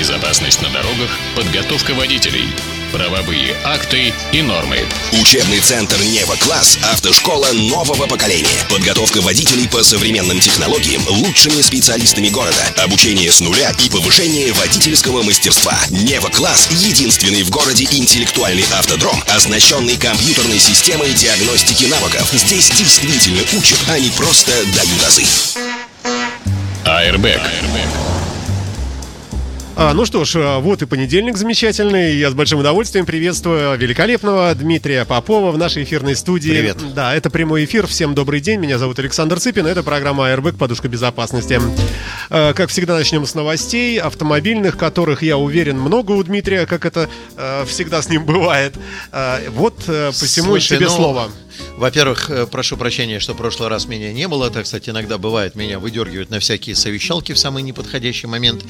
Безопасность на дорогах, подготовка водителей, правовые акты и нормы. Учебный центр «Нева Класс» – автошкола нового поколения. Подготовка водителей по современным технологиям лучшими специалистами города. Обучение с нуля и повышение водительского мастерства. «Нева Класс» – единственный в городе интеллектуальный автодром, оснащенный компьютерной системой диагностики навыков. Здесь действительно учат, а не просто дают азы. Airbag. А, ну что ж, а, вот и понедельник замечательный. Я с большим удовольствием приветствую великолепного Дмитрия Попова в нашей эфирной студии. Привет. Да, это прямой эфир. Всем добрый день. Меня зовут Александр Цыпин. Это программа Airbag «Подушка безопасности». А, Как всегда, начнем с новостей автомобильных, которых, я уверен, много у Дмитрия, как это а, всегда с ним бывает. А, Вот посему Слушай, тебе ну, слово. Во-первых, э, прошу прощения, что в прошлый раз меня не было. Так, кстати, иногда бывает, меня выдергивают на всякие совещалки в самый неподходящий момент.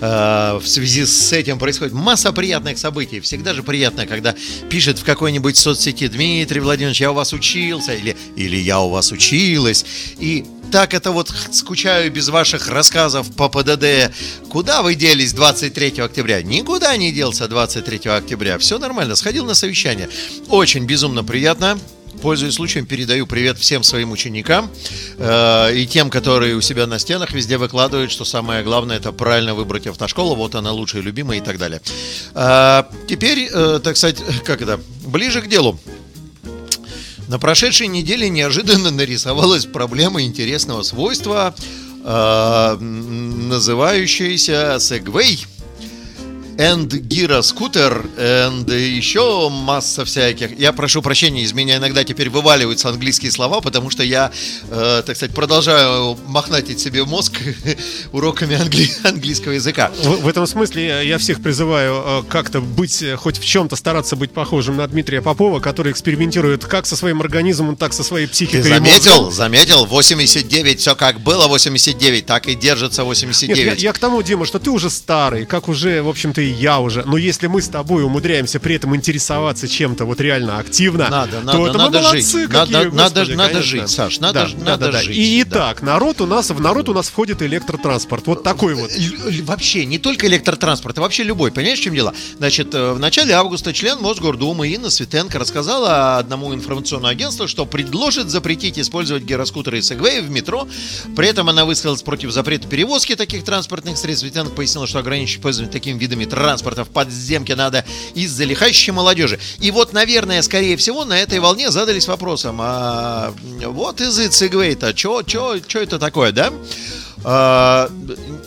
Э, В связи с этим происходит масса приятных событий. Всегда же приятно, когда пишет в какой-нибудь соцсети Дмитрий Владимирович, я у вас учился, или, или я у вас училась. И так это вот скучаю без ваших рассказов по ПДД. Куда вы делись 23 октября? Никуда не делся 23 октября. Все нормально, сходил на совещание. Очень безумно приятно. Пользуясь случаем, передаю привет всем своим ученикам э, и тем, которые у себя на стенах везде выкладывают, что самое главное это правильно выбрать автошколу, вот она лучшая, любимая и так далее. Э, теперь, э, так сказать, как это, ближе к делу. На прошедшей неделе неожиданно нарисовалась проблема интересного свойства, э, называющаяся Segway and гироскутер, and еще масса всяких. Я прошу прощения, из меня иногда теперь вываливаются английские слова, потому что я, э, так сказать, продолжаю мохнатить себе мозг уроками англи- английского языка. В, в этом смысле я- всех призываю э, как-то быть, э, хоть в чем-то стараться быть похожим на Дмитрия Попова, который экспериментирует как со своим организмом, так со своей Ты психикой. и заметил? Заметил? 89, все как было 89, так и держится Нет, 89. я, я к тому, Дима, что ты уже старый, как уже, в общем-то, и я уже. Но если мы с тобой умудряемся при этом интересоваться чем-то вот реально активно, Надо, то надо, это надо мы молодцы жить. какие, Надо- надо- господи, надо конечно. жить, Саш, надо Да, да, надо да, жить, И да. итак, народ у нас, в народ у нас входит электротранспорт. Вот такой вот. Л- л- Вообще, не только электротранспорт, а вообще любой. Понимаешь, в чем дело? Значит, э, в начале августа член Мосгордумы Инна Светенко рассказала одному информационному агентству, что предложит запретить использовать гироскутеры и сегвеи в метро. При этом она высказалась против запрета перевозки таких транспортных средств. Светенко пояснила, что ограничить пользование такими видами транспорта в подземке надо из-за лихащей молодежи. И вот, наверное, скорее всего, на этой волне задались вопросом, а вот из segway-то, чё, чё, чё это такое, да? А,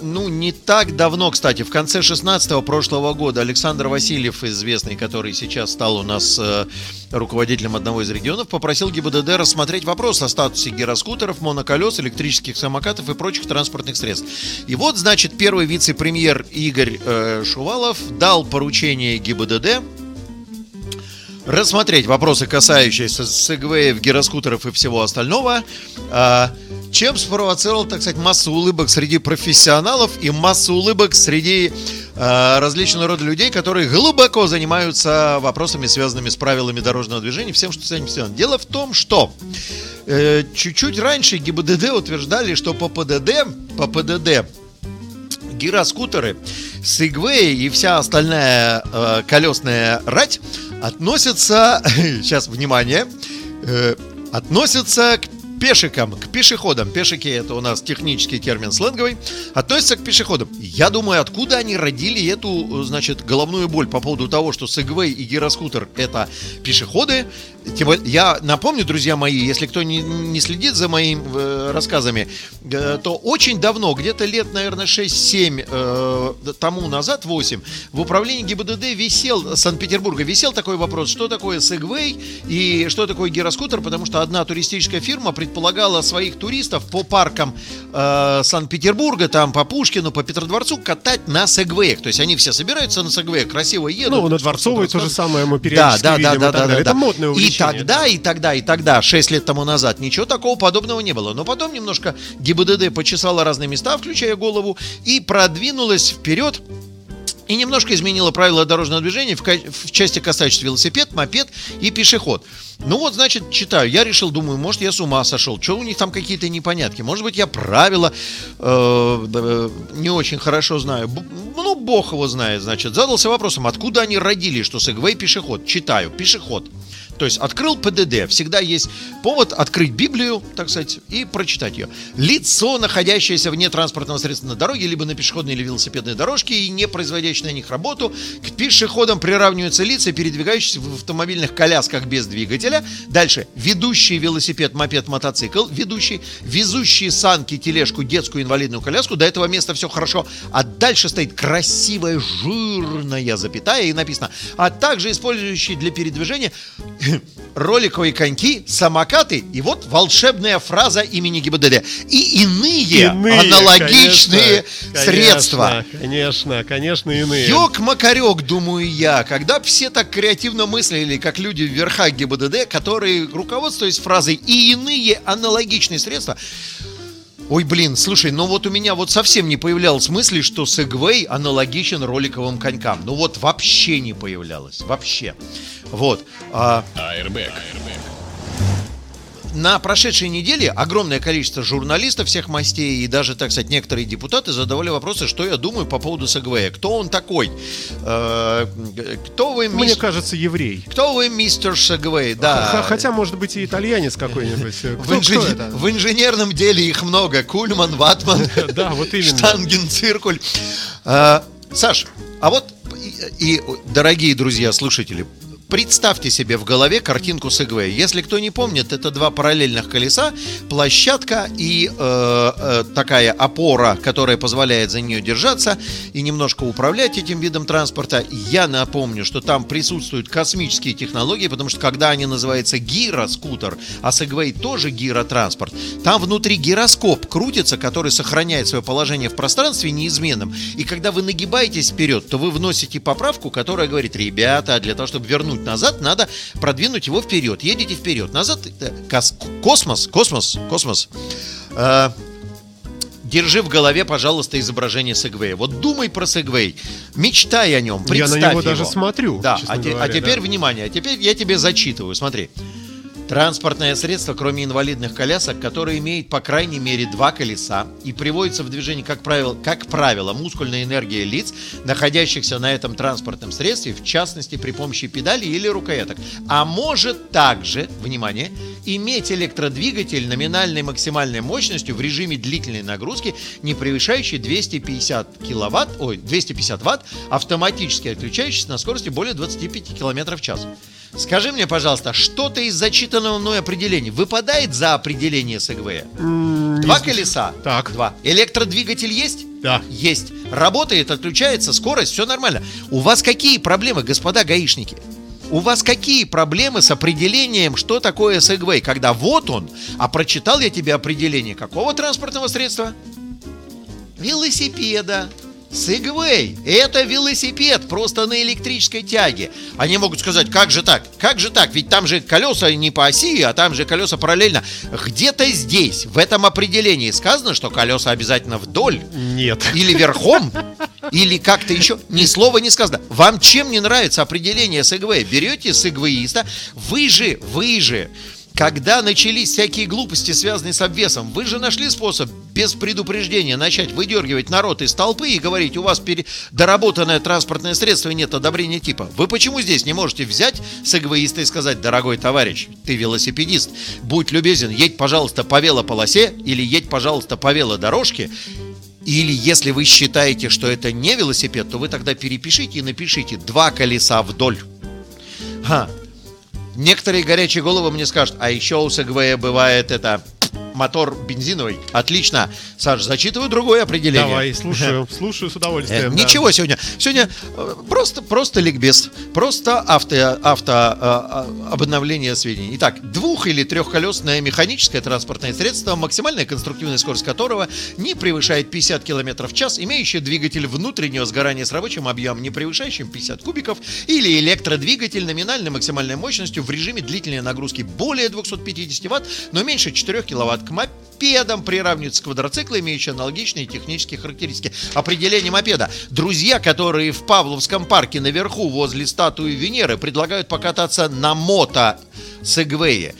ну, не так давно, кстати, в конце 16-го прошлого года Александр Васильев, известный, который сейчас стал у нас э, руководителем одного из регионов, попросил ГИБДД рассмотреть вопрос о статусе гироскутеров, моноколес, электрических самокатов и прочих транспортных средств. И вот, значит, первый вице-премьер Игорь э, Шувалов дал поручение ГИБДД рассмотреть вопросы, касающиеся сегвеев, гироскутеров и всего остального, а, чем спровоцировал, так сказать, массу улыбок среди профессионалов и массу улыбок среди а, различного рода людей, которые глубоко занимаются вопросами, связанными с правилами дорожного движения, всем, что с этим связано. Дело в том, что э, чуть-чуть раньше ГИБДД утверждали, что по ПДД, по ПДД гироскутеры, сегвеи и вся остальная э, колесная рать относятся, сейчас внимание, э, относятся к пешикам, к пешеходам. Пешики это у нас технический термин сленговый. Относятся к пешеходам. Я думаю, откуда они родили эту, значит, головную боль по поводу того, что сегвей и гироскутер это пешеходы. Я напомню, друзья мои, если кто не, не следит за моими э, рассказами, э, то очень давно, где-то лет, наверное, 6-7 э, тому назад, 8, в управлении ГИБДД висел, Санкт-Петербурга, висел такой вопрос, что такое сегвей и что такое гироскутер, потому что одна туристическая фирма предполагала своих туристов по паркам э, Санкт-Петербурга, там по Пушкину, по Петродворцу катать на сегвеях. То есть они все собираются на сегвеях, красиво едут. Ну, на Дворцовой то же самое мы Да, периодически да, да, видим и да, да, далее. да, Это да. модное И увлечение. тогда, и тогда, и тогда, 6 лет тому назад, ничего такого подобного не было. Но потом немножко ГИБДД почесала разные места, включая голову, и продвинулась вперед и немножко изменила правила дорожного движения в, в части касающейся велосипед, мопед и пешеход. Ну вот, значит, читаю. Я решил, думаю, может, я с ума сошел. Что у них там какие-то непонятки? Может быть, я правила э, э, не очень хорошо знаю. Б- ну, бог его знает, значит. Задался вопросом, откуда они родили, что Segway пешеход. Читаю, пешеход. То есть открыл ПДД, всегда есть повод открыть Библию, так сказать, и прочитать ее. Лицо, находящееся вне транспортного средства на дороге, либо на пешеходной или велосипедной дорожке и не производящее на них работу, к пешеходам приравниваются лица, передвигающиеся в автомобильных колясках без двигателя. Дальше. Ведущий велосипед, мопед, мотоцикл. Ведущий. Везущие санки, тележку, детскую инвалидную коляску. До этого места все хорошо. А дальше стоит красивая жирная запятая и написано. А также использующие для передвижения роликовые коньки, самокаты и вот волшебная фраза имени ГИБДД. И иные, Иные, аналогичные конечно, средства. Конечно, конечно, иные. Ёк-макарек, думаю я, когда все так креативно мыслили, как люди в верхах ГИБДД, которые, руководствуясь фразой «и иные аналогичные средства», Ой, блин, слушай, ну вот у меня вот совсем не появлялось мысли, что Segway аналогичен роликовым конькам. Ну вот вообще не появлялось, вообще. Вот. А, Airbag. На прошедшей неделе огромное количество журналистов всех мастей и даже, так сказать, некоторые депутаты задавали вопросы, что я думаю по поводу Segway. Кто он такой? Э, кто вы, Мне мис- кажется, еврей. Кто вы, мистер Segway? Да. Хотя, может быть, и итальянец какой-нибудь. в, инжи- в инженерном деле их много. Кульман, Ватман, Да, вот именно. Штанген, Циркуль. А, Саш, а вот и, дорогие друзья, слушатели, Представьте себе в голове картинку Segway. Если кто не помнит, это два параллельных колеса, площадка и э, э, такая опора, которая позволяет за нее держаться и немножко управлять этим видом транспорта. Я напомню, что там присутствуют космические технологии, потому что когда они называются гироскутер, а Segway тоже гиротранспорт, там внутри гироскоп крутится, который сохраняет свое положение в пространстве неизменным. И когда вы нагибаетесь вперед, то вы вносите поправку, которая говорит, ребята, для того, чтобы вернуть назад, надо продвинуть его вперед. Едете вперед, назад. э, кос- космос, космос, космос. Э, Держи в голове, пожалуйста, изображение Segway. Вот думай про Segway, мечтай о нем, Я представь на него его. даже смотрю, Да, а, те- а говоря, теперь да. внимание, а теперь я тебе зачитываю, смотри. Транспортное средство, кроме инвалидных колясок, которое имеет по крайней мере два колеса и приводится в движение, как правило, как правило, мускульная энергия лиц, находящихся на этом транспортном средстве, в частности при помощи педали или рукояток. А может также, внимание, иметь электродвигатель номинальной максимальной мощностью в режиме длительной нагрузки, не превышающий 250 киловатт, ой, 250 ватт, автоматически отключающийся на скорости более 25 километров в час. Скажи мне, пожалуйста, что-то из зачитанного мной определения выпадает за определение не Два колеса? Так. Два. Электродвигатель есть? Да. Есть. Работает, отключается, скорость, все нормально. У вас какие проблемы, господа гаишники? У вас какие проблемы с определением, что такое Segway, когда вот он, а прочитал я тебе определение какого транспортного средства? Велосипеда. Segway – это велосипед, просто на электрической тяге. Они могут сказать, как же так? Как же так? Ведь там же колеса не по оси, а там же колеса параллельно. Где-то здесь, в этом определении сказано, что колеса обязательно вдоль Нет. или верхом, или как-то еще. Ни слова не сказано. Вам чем не нравится определение Segway? Берете сегвеиста, вы же, вы же, когда начались всякие глупости, связанные с обвесом, вы же нашли способ без предупреждения начать выдергивать народ из толпы и говорить, у вас доработанное транспортное средство и нет одобрения типа. Вы почему здесь не можете взять сегвеиста и сказать, дорогой товарищ, ты велосипедист, будь любезен, едь, пожалуйста, по велополосе или едь, пожалуйста, по велодорожке, или если вы считаете, что это не велосипед, то вы тогда перепишите и напишите два колеса вдоль. Ха. Некоторые горячие головы мне скажут, а еще у Segway бывает это мотор бензиновый. Отлично. Саш, зачитываю другое определение. Давай, слушаю, слушаю с Э, удовольствием. да. Ничего сегодня. Сегодня э, просто, просто ликбез. Просто авто, авто э, э, обновление сведений. Итак, двух- или трехколесное механическое транспортное средство, максимальная конструктивная скорость которого не превышает 50 км в час, имеющее двигатель внутреннего сгорания с рабочим объемом, не превышающим 50 кубиков, или электродвигатель номинальной максимальной мощностью в режиме длительной нагрузки более 250 Вт, но меньше 4 кВт, к мопедам, приравнивается к квадроциклу, имеющий аналогичные технические характеристики. Определение мопеда. Друзья, которые в Павловском парке наверху возле статуи Венеры предлагают покататься на мото сегвее.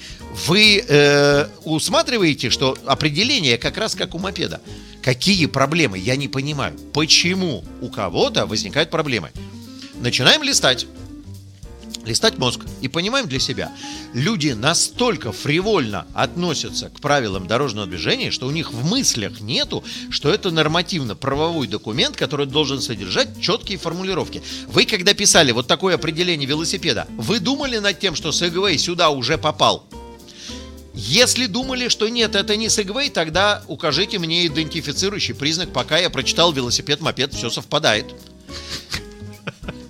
Вы э, усматриваете, что определение как раз как у мопеда. Какие проблемы? Я не понимаю. Почему у кого-то возникают проблемы? Начинаем листать листать мозг и понимаем для себя, люди настолько фривольно относятся к правилам дорожного движения, что у них в мыслях нету, что это нормативно-правовой документ, который должен содержать четкие формулировки. Вы, когда писали вот такое определение велосипеда, вы думали над тем, что Segway сюда уже попал? Если думали, что нет, это не Segway, тогда укажите мне идентифицирующий признак, пока я прочитал велосипед-мопед, все совпадает.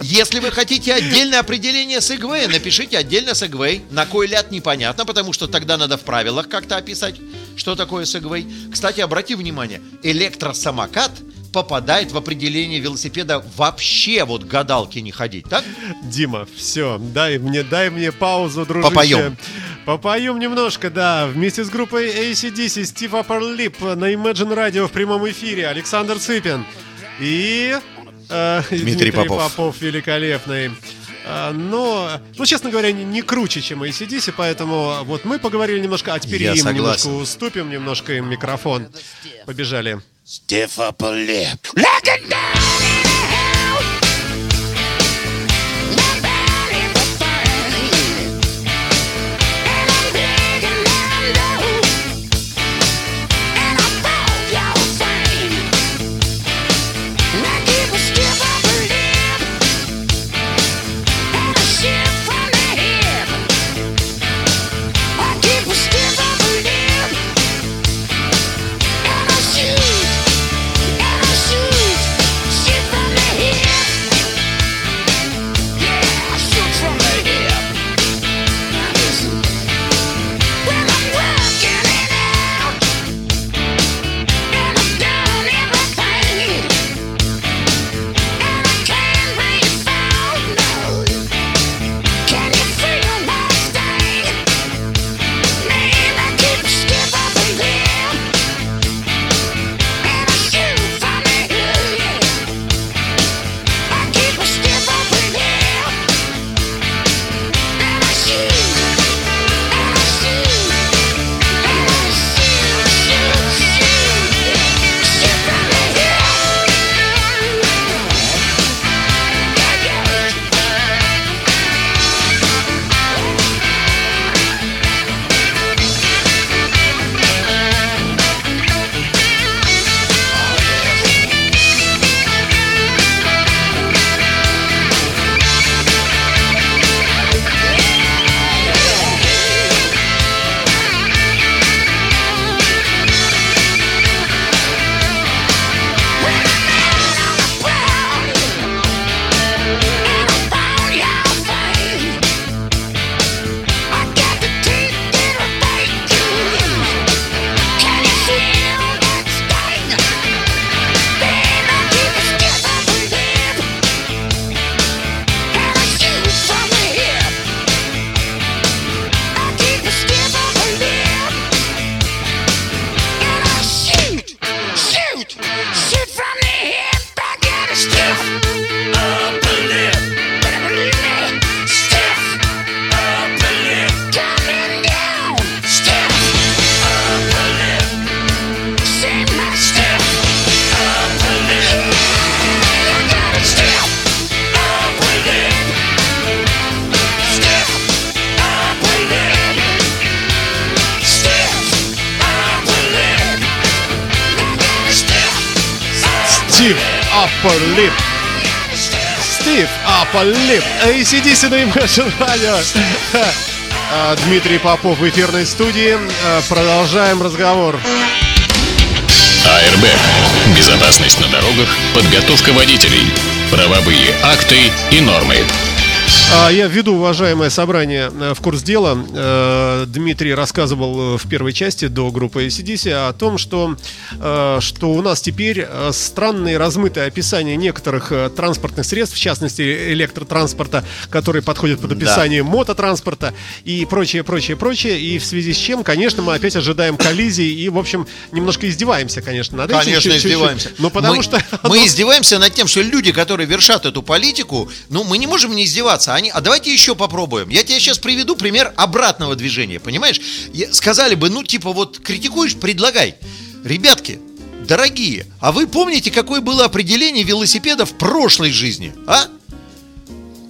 Если вы хотите отдельное определение Segway, напишите отдельно Segway. На кой ляд непонятно, потому что тогда надо в правилах как-то описать, что такое Segway. Кстати, обрати внимание, электросамокат попадает в определение велосипеда вообще вот гадалки не ходить, так? Дима, все, дай мне, дай мне паузу, дружище. Попоем. Попоем немножко, да, вместе с группой ACDC, Стив Lip на Imagine Radio в прямом эфире, Александр Цыпин и э, Дмитрий Попов. Попов великолепный. А, Но, ну, честно говоря, не, не круче, чем ACDC, поэтому вот мы поговорили немножко, а теперь Я им согласен. немножко уступим, немножко им микрофон. Побежали. Stiff upper ACDC на Imagine Radio. Дмитрий Попов в эфирной студии. А, Продолжаем разговор. АРБ. Безопасность на дорогах, подготовка водителей, правовые акты и нормы. А, Я введу уважаемое собрание э, в курс дела. Э, Дмитрий рассказывал э, в первой части до группы ACDC о том, что, что у нас теперь странные размытые описания некоторых транспортных средств, в частности электротранспорта, которые подходят под Да. описание мототранспорта и прочее, прочее, прочее. И в связи с чем, конечно, мы опять ожидаем коллизий и, в общем, немножко издеваемся, конечно, над этим. Конечно, чуть-чуть. издеваемся. Ну, потому мы, что... мы издеваемся над тем, что люди, которые вершат эту политику, ну, мы не можем не издеваться. Они, а давайте еще попробуем. Я тебе сейчас приведу пример обратного движения, понимаешь? Сказали бы, ну, типа, вот критикуешь, предлагай. Ребятки, дорогие, а вы помните, какое было определение велосипеда в прошлой жизни, а?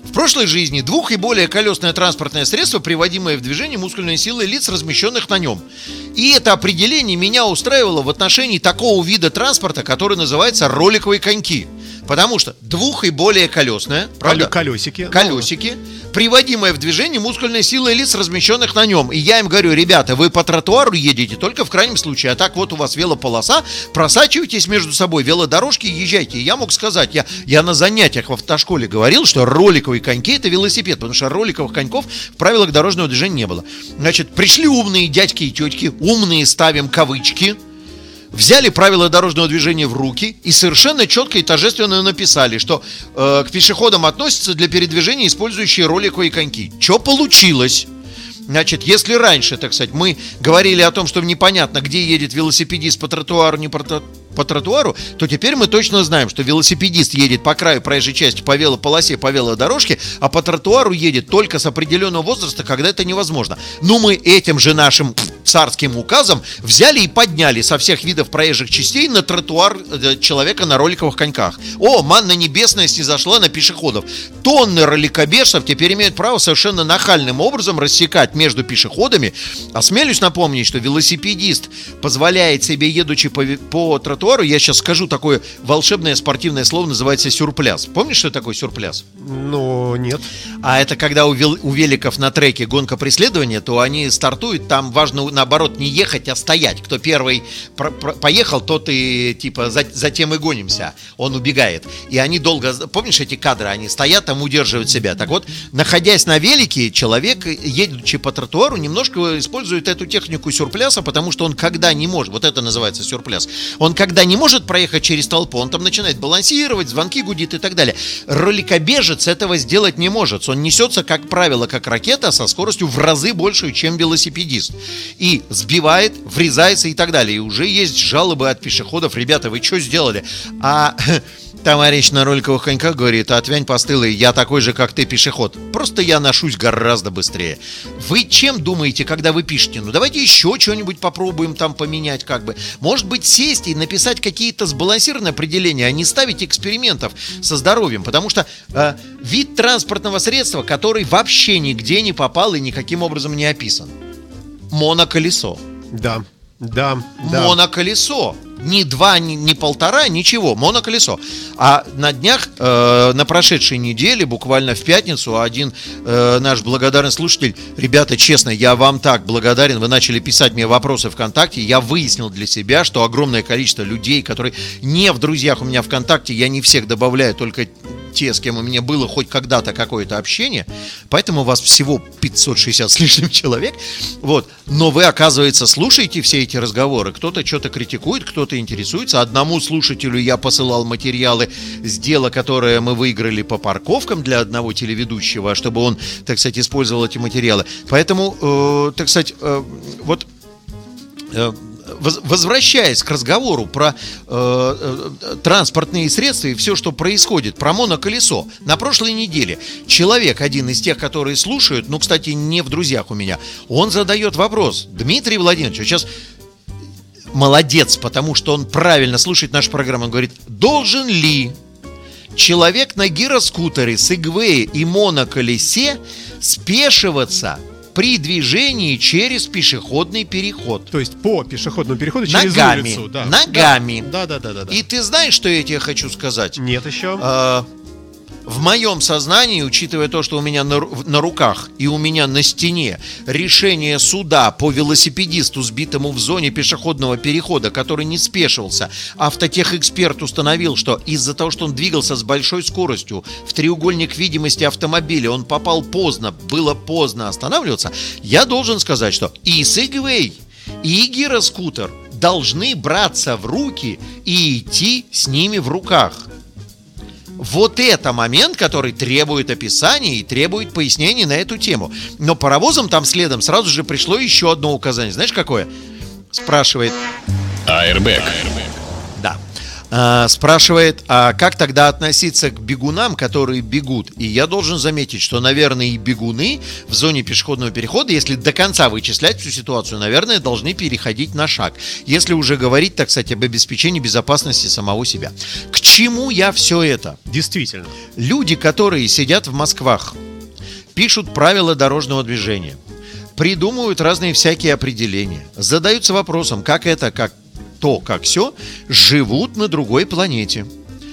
В прошлой жизни двух и более колесное транспортное средство, приводимое в движение мускульной силой лиц, размещенных на нем. И это определение меня устраивало в отношении такого вида транспорта, который называется роликовые коньки. Потому что двух и более колесное, правда? колесики. колесики, приводимое в движение мускульной силой лиц, размещенных на нем. И я им говорю, ребята, вы по тротуару едете только в крайнем случае, а так вот у вас велополоса, просачивайтесь между собой, велодорожки, езжайте. И я мог сказать, я, я на занятиях в автошколе говорил, что роликовые коньки это велосипед, потому что роликовых коньков в правилах дорожного движения не было. Значит, пришли умные дядьки и тетки, умные ставим кавычки, взяли правила дорожного движения в руки и совершенно четко и торжественно написали, что э, к пешеходам относятся для передвижения использующие роликовые коньки. Что получилось? Значит, если раньше, так сказать, мы говорили о том, что непонятно, где едет велосипедист по тротуару, не по, тро- по тротуару, то теперь мы точно знаем, что велосипедист едет по краю проезжей части по велополосе, по велодорожке, а по тротуару едет только с определенного возраста, когда это невозможно. Но мы этим же нашим царским указом взяли и подняли со всех видов проезжих частей на тротуар э, человека на роликовых коньках. О, манна небесная снизошла на пешеходов. Тонны роликобесов теперь имеют право совершенно нахальным образом рассекать между пешеходами. Осмелюсь напомнить, что велосипедист позволяет себе, едучи по, по тротуару, я сейчас скажу такое волшебное спортивное слово, называется сюрпляс. Помнишь, что такое сюрпляс? Ну, нет. А это когда у, вел- у великов на треке гонка преследования, то они стартуют, там важно наоборот не ехать, а стоять. Кто первый про- про- поехал, тот и типа за, за тем и гонимся. Он убегает. И они долго, помнишь эти кадры, они стоят там, удерживают себя. Так вот, находясь на велике, человек, едучи по тротуару, немножко использует эту технику сюрпляса, потому что он когда не может, вот это называется сюрпляс, он когда не может проехать через толпу, он там начинает балансировать, звонки гудит и так далее. Роликобежец этого сделать не может. Он несется, как правило, как ракета со скоростью в разы большую, чем велосипедист. И сбивает, врезается и так далее. И уже есть жалобы от пешеходов. Ребята, вы что сделали? А товарищ на роликовых коньках говорит, отвянь постылый, я такой же, как ты, пешеход. Просто я ношусь гораздо быстрее. Вы чем думаете, когда вы пишете? Ну, давайте еще что-нибудь попробуем там поменять, как бы. Может быть, сесть и написать какие-то сбалансированные определения, а не ставить экспериментов со здоровьем. Потому что э, вид транспортного средства, который вообще нигде не попал и никаким образом не описан. Моноколесо. Да, да, да. Моноколесо. Ни два, ни, ни полтора, ничего. Моноколесо. А на днях, э, на прошедшей неделе, буквально в пятницу, один э, наш благодарный слушатель, ребята, честно, я вам так благодарен, вы начали писать мне вопросы ВКонтакте, я выяснил для себя, что огромное количество людей, которые не в друзьях у меня ВКонтакте, я не всех добавляю, только те, с кем у меня было хоть когда-то какое-то общение, поэтому у вас всего 560 с лишним человек, вот, но вы, оказывается, слушаете все эти разговоры, кто-то что-то критикует, кто-то интересуется, одному слушателю я посылал материалы с дела, которое мы выиграли по парковкам для одного телеведущего, чтобы он, так сказать, использовал эти материалы, поэтому, э, так сказать, э, вот Э, воз- возвращаясь к разговору про э, э, транспортные средства и все, что происходит, про моноколесо. На прошлой неделе человек, один из тех, которые слушают, ну, кстати, не в друзьях у меня, он задает вопрос. Дмитрий Владимирович, сейчас молодец, потому что он правильно слушает нашу программу. Он говорит, должен ли человек на гироскутере, сегвее и моноколесе спешиваться при движении через пешеходный переход? То есть по пешеходному переходу через Ногами. улицу. Да. Ногами. Да, да, да, да. да. И ты знаешь, что я тебе хочу сказать? Нет еще. А, В моем сознании, учитывая то, что у меня на, на руках и у меня на стене решение суда по велосипедисту, сбитому в зоне пешеходного перехода, который не спешивался, автотехэксперт установил, что из-за того, что он двигался с большой скоростью в треугольник видимости автомобиля, он попал поздно, было поздно останавливаться, я должен сказать, что и Segway, и гироскутер должны браться в руки и идти с ними в руках. Вот это момент, который требует описания и требует пояснений на эту тему. Но паровозом там следом сразу же пришло еще одно указание. Знаешь, какое? Спрашивает, Airbag. да. А, спрашивает, а как тогда относиться к бегунам, которые бегут? И я должен заметить, что, наверное, и бегуны в зоне пешеходного перехода, если до конца вычислять всю ситуацию, наверное, должны переходить на шаг. Если уже говорить, так сказать, об обеспечении безопасности самого себя. К чему я все это? Действительно. Люди, которые сидят в Москвах, пишут правила дорожного движения, придумывают разные всякие определения, задаются вопросом, как это, как то, как все, живут на другой планете.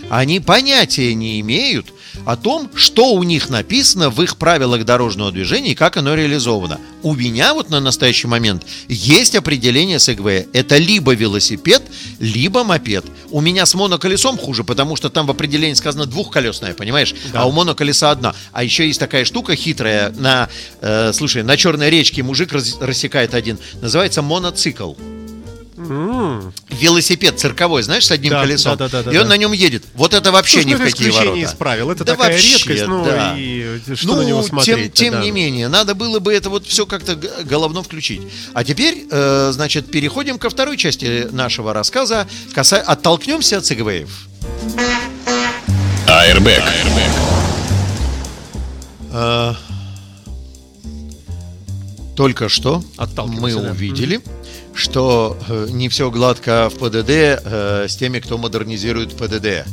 Они понятия не имеют о том, что у них написано в их правилах дорожного движения и как оно реализовано. У меня вот на настоящий момент есть определение Segway. Это либо велосипед, либо мопед. У меня с моноколесом хуже, потому что там в определении сказано двухколесное, понимаешь? А у моноколеса одна. А еще есть такая штука хитрая на, э, слушай, на Черной речке мужик раз- рассекает один. Называется моноцикл. Велосипед цирковой, знаешь, с одним Да, колесом. да, да, да, и он да. на нем едет. Вот это вообще Слушай, ни ну, в какие ворота. из правил. Это Да такая вообще, редкость, ну да. и что Ну, на него смотреть? Тем, тем не менее, надо было бы это вот все как-то головно включить. А теперь, э, значит, переходим ко второй части нашего рассказа. Каса... Оттолкнемся от Сегвеев. Airbag. Только что Отталкиваемся, мы да. Что э, не все гладко в ПДД э, с теми, кто модернизирует ПДД.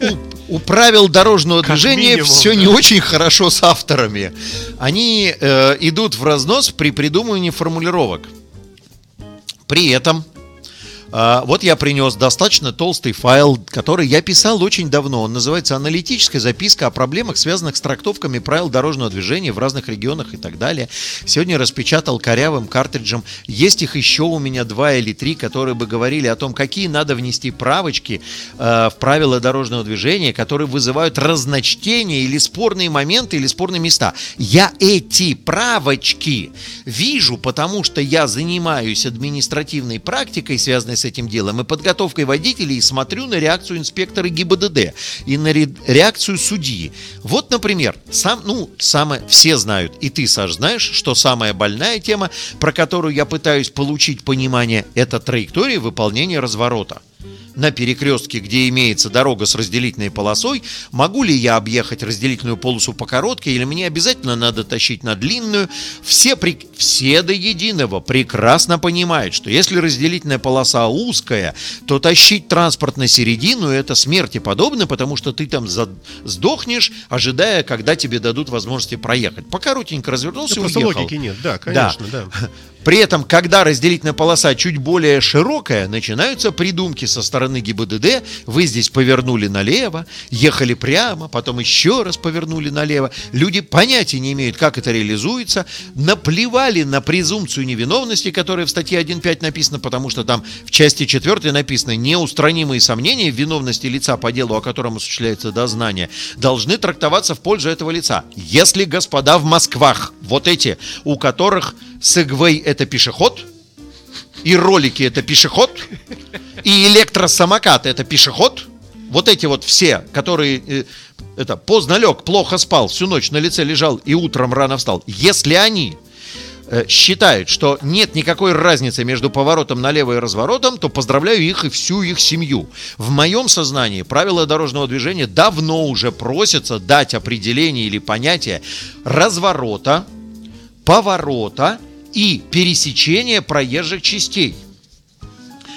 У, у правил дорожного Как движения минимум, все да. не очень хорошо с авторами. Они э, идут в разнос при придумывании формулировок. При этом вот я принес достаточно толстый файл, который я писал очень давно. Он называется «Аналитическая записка о проблемах, связанных с трактовками правил дорожного движения в разных регионах и так далее». Сегодня распечатал корявым картриджем. Есть их еще у меня два или три, которые бы говорили о том, какие надо внести правочки э, в правила дорожного движения, которые вызывают разночтения или спорные моменты, или спорные места. Я эти правочки вижу, потому что я занимаюсь административной практикой, связанной с этим делом, и подготовкой водителей, и смотрю на реакцию инспектора ГИБДД и на ре- реакцию судьи. Вот, например, сам, ну, самое, все знают, и ты, Саш, знаешь, что самая больная тема, про которую я пытаюсь получить понимание, это траектория выполнения разворота на перекрестке, где имеется дорога с разделительной полосой, могу ли я объехать разделительную полосу по короткой, или мне обязательно надо тащить на длинную? Все, при- все до единого прекрасно понимают, что если разделительная полоса узкая, то тащить транспорт на середину это смерти подобно, потому что ты там за- сдохнешь, ожидая, когда тебе дадут возможности проехать. По коротенько развернулся Да, и просто уехал. логики нет, да, конечно, да. При этом, когда разделительная полоса чуть более широкая, начинаются придумки со стороны ГИБДД. Вы здесь повернули налево, ехали прямо, потом еще раз повернули налево. Люди понятия не имеют, как это реализуется. Наплевали на презумпцию невиновности, которая в статье 1.5 написана, потому что там в части 4 написано «неустранимые сомнения в виновности лица по делу, о котором осуществляется дознание, должны трактоваться в пользу этого лица». Если господа в Москвах, вот эти, у которых Сегвей это пешеход, и ролики это пешеход, и электросамокат это пешеход, вот эти вот все, которые э, это поздно лег, плохо спал, всю ночь на лице лежал и утром рано встал, если они э, считают, что нет никакой разницы между поворотом налево и разворотом, то поздравляю их и всю их семью. В моем сознании правила дорожного движения давно уже просятся дать определение или понятие разворота, поворота и пересечения проезжих частей.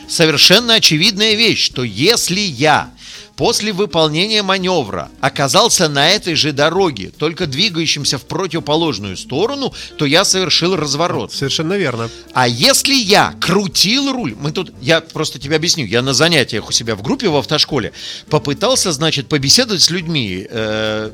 Совершенно очевидная вещь, что если я после выполнения маневра оказался на этой же дороге, только двигающимся в противоположную сторону, то я совершил разворот. Совершенно верно. А если я крутил руль, мы тут, я просто тебе объясню, я на занятиях у себя в группе в автошколе попытался, значит, побеседовать с людьми, э,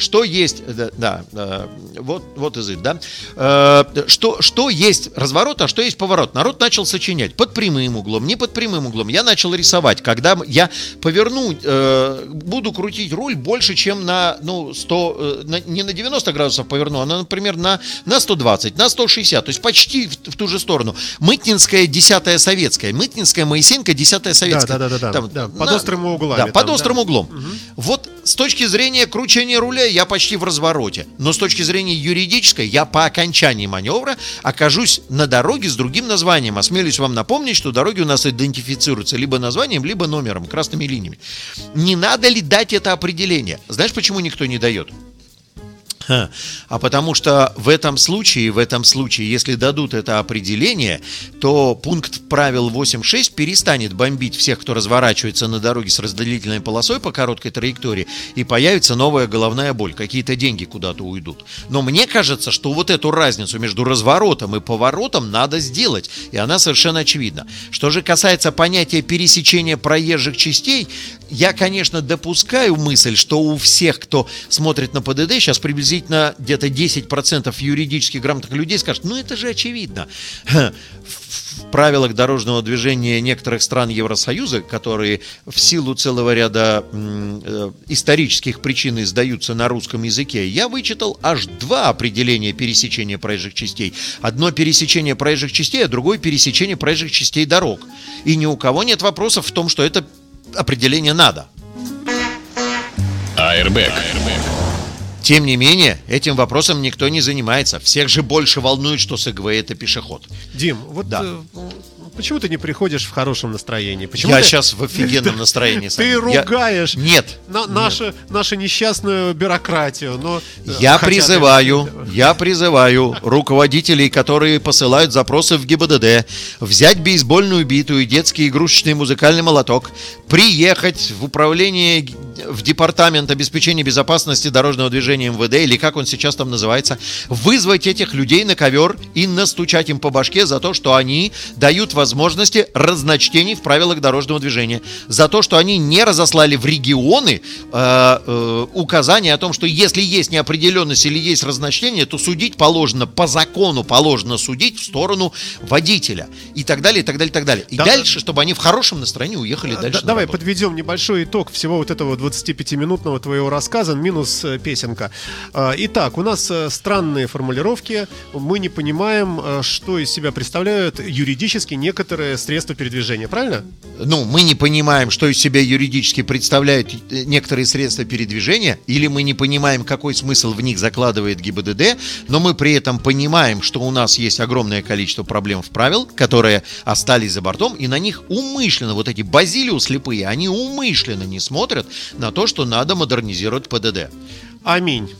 что есть, да, да, э, вот, вот язык, да, Э, что, что есть разворот, а что есть поворот. Народ начал сочинять под прямым углом, не под прямым углом. Я начал рисовать, когда я поверну, э, буду крутить руль больше, чем на, ну, 100, э, на- не на 90 градусов поверну, а, на, например, на, на 120, на 160, то есть почти в, в ту же сторону. Мытнинская, 10 советская, Мытнинская, Моисенко, 10 советская. да, да, да, да. Там, Да, под на- острыми углами Да, там, под да. острым углом. Вот с точки зрения кручения руля я почти в развороте. Но с точки зрения юридической я по окончании маневра окажусь на дороге с другим названием. Осмелюсь вам напомнить, что дороги у нас идентифицируются либо названием, либо номером, красными линиями. Не надо ли дать это определение? Знаешь, почему никто не дает? А потому что в этом случае, в этом случае, если дадут это определение, то пункт правил 8.6 перестанет бомбить всех, кто разворачивается на дороге с разделительной полосой по короткой траектории, и появится новая головная боль, какие-то деньги куда-то уйдут. Но мне кажется, что вот эту разницу между разворотом и поворотом надо сделать, и она совершенно очевидна. Что же касается понятия пересечения проезжих частей, я, конечно, допускаю мысль, что у всех, кто смотрит на ПДД, сейчас приблизительно где-то 10% юридически грамотных людей скажут, ну это же очевидно. В правилах дорожного движения некоторых стран Евросоюза, которые в силу целого ряда э, исторических причин издаются на русском языке, я вычитал аж два определения пересечения проезжих частей. Одно пересечение проезжих частей, а другое пересечение проезжих частей дорог. И ни у кого нет вопросов в том, что это определение надо. Airbag. Тем не менее, этим вопросом никто не занимается. Всех же больше волнует, что Сегвей это пешеход. Дим, вот Да. э, почему ты не приходишь в хорошем настроении? Почему Я ты- сейчас в офигенном настроении. Ты. Я- ругаешь Нет. на- нашу, нашу несчастную бюрократию, но... э, Я хотя ты- призываю, я призываю руководителей, которые посылают запросы в ГИБДД, взять бейсбольную биту и детский игрушечный музыкальный молоток, приехать в управление, в департамент обеспечения безопасности дорожного движения МВД, или как он сейчас там называется, вызвать этих людей на ковер и настучать им по башке за то, что они дают возможности разночтений в правилах дорожного движения, за то, что они не разослали в регионы э, э, указания о том, что если есть неопределенность или есть разночтение, то судить положено, по закону положено судить в сторону водителя. И так далее, и так далее, и так далее. И Да. дальше, чтобы они в хорошем настроении уехали Да- дальше. на Давай работу. подведем небольшой итог всего вот этого 25-минутного твоего рассказа, минус э, песенка. А, Итак, у нас э, странные формулировки, мы не понимаем, э, что из себя представляют юридически некоторые средства передвижения, правильно? ну, мы не понимаем, что из себя юридически представляют некоторые средства передвижения, или мы не понимаем, какой смысл в них закладывает ГИБДД, но мы при этом понимаем, что у нас есть огромное количество проблем в правил, которые остались за бортом, и на них умышленно, вот эти базилиу слепые, они умышленно не смотрят на то, что надо модернизировать ПДД. Аминь.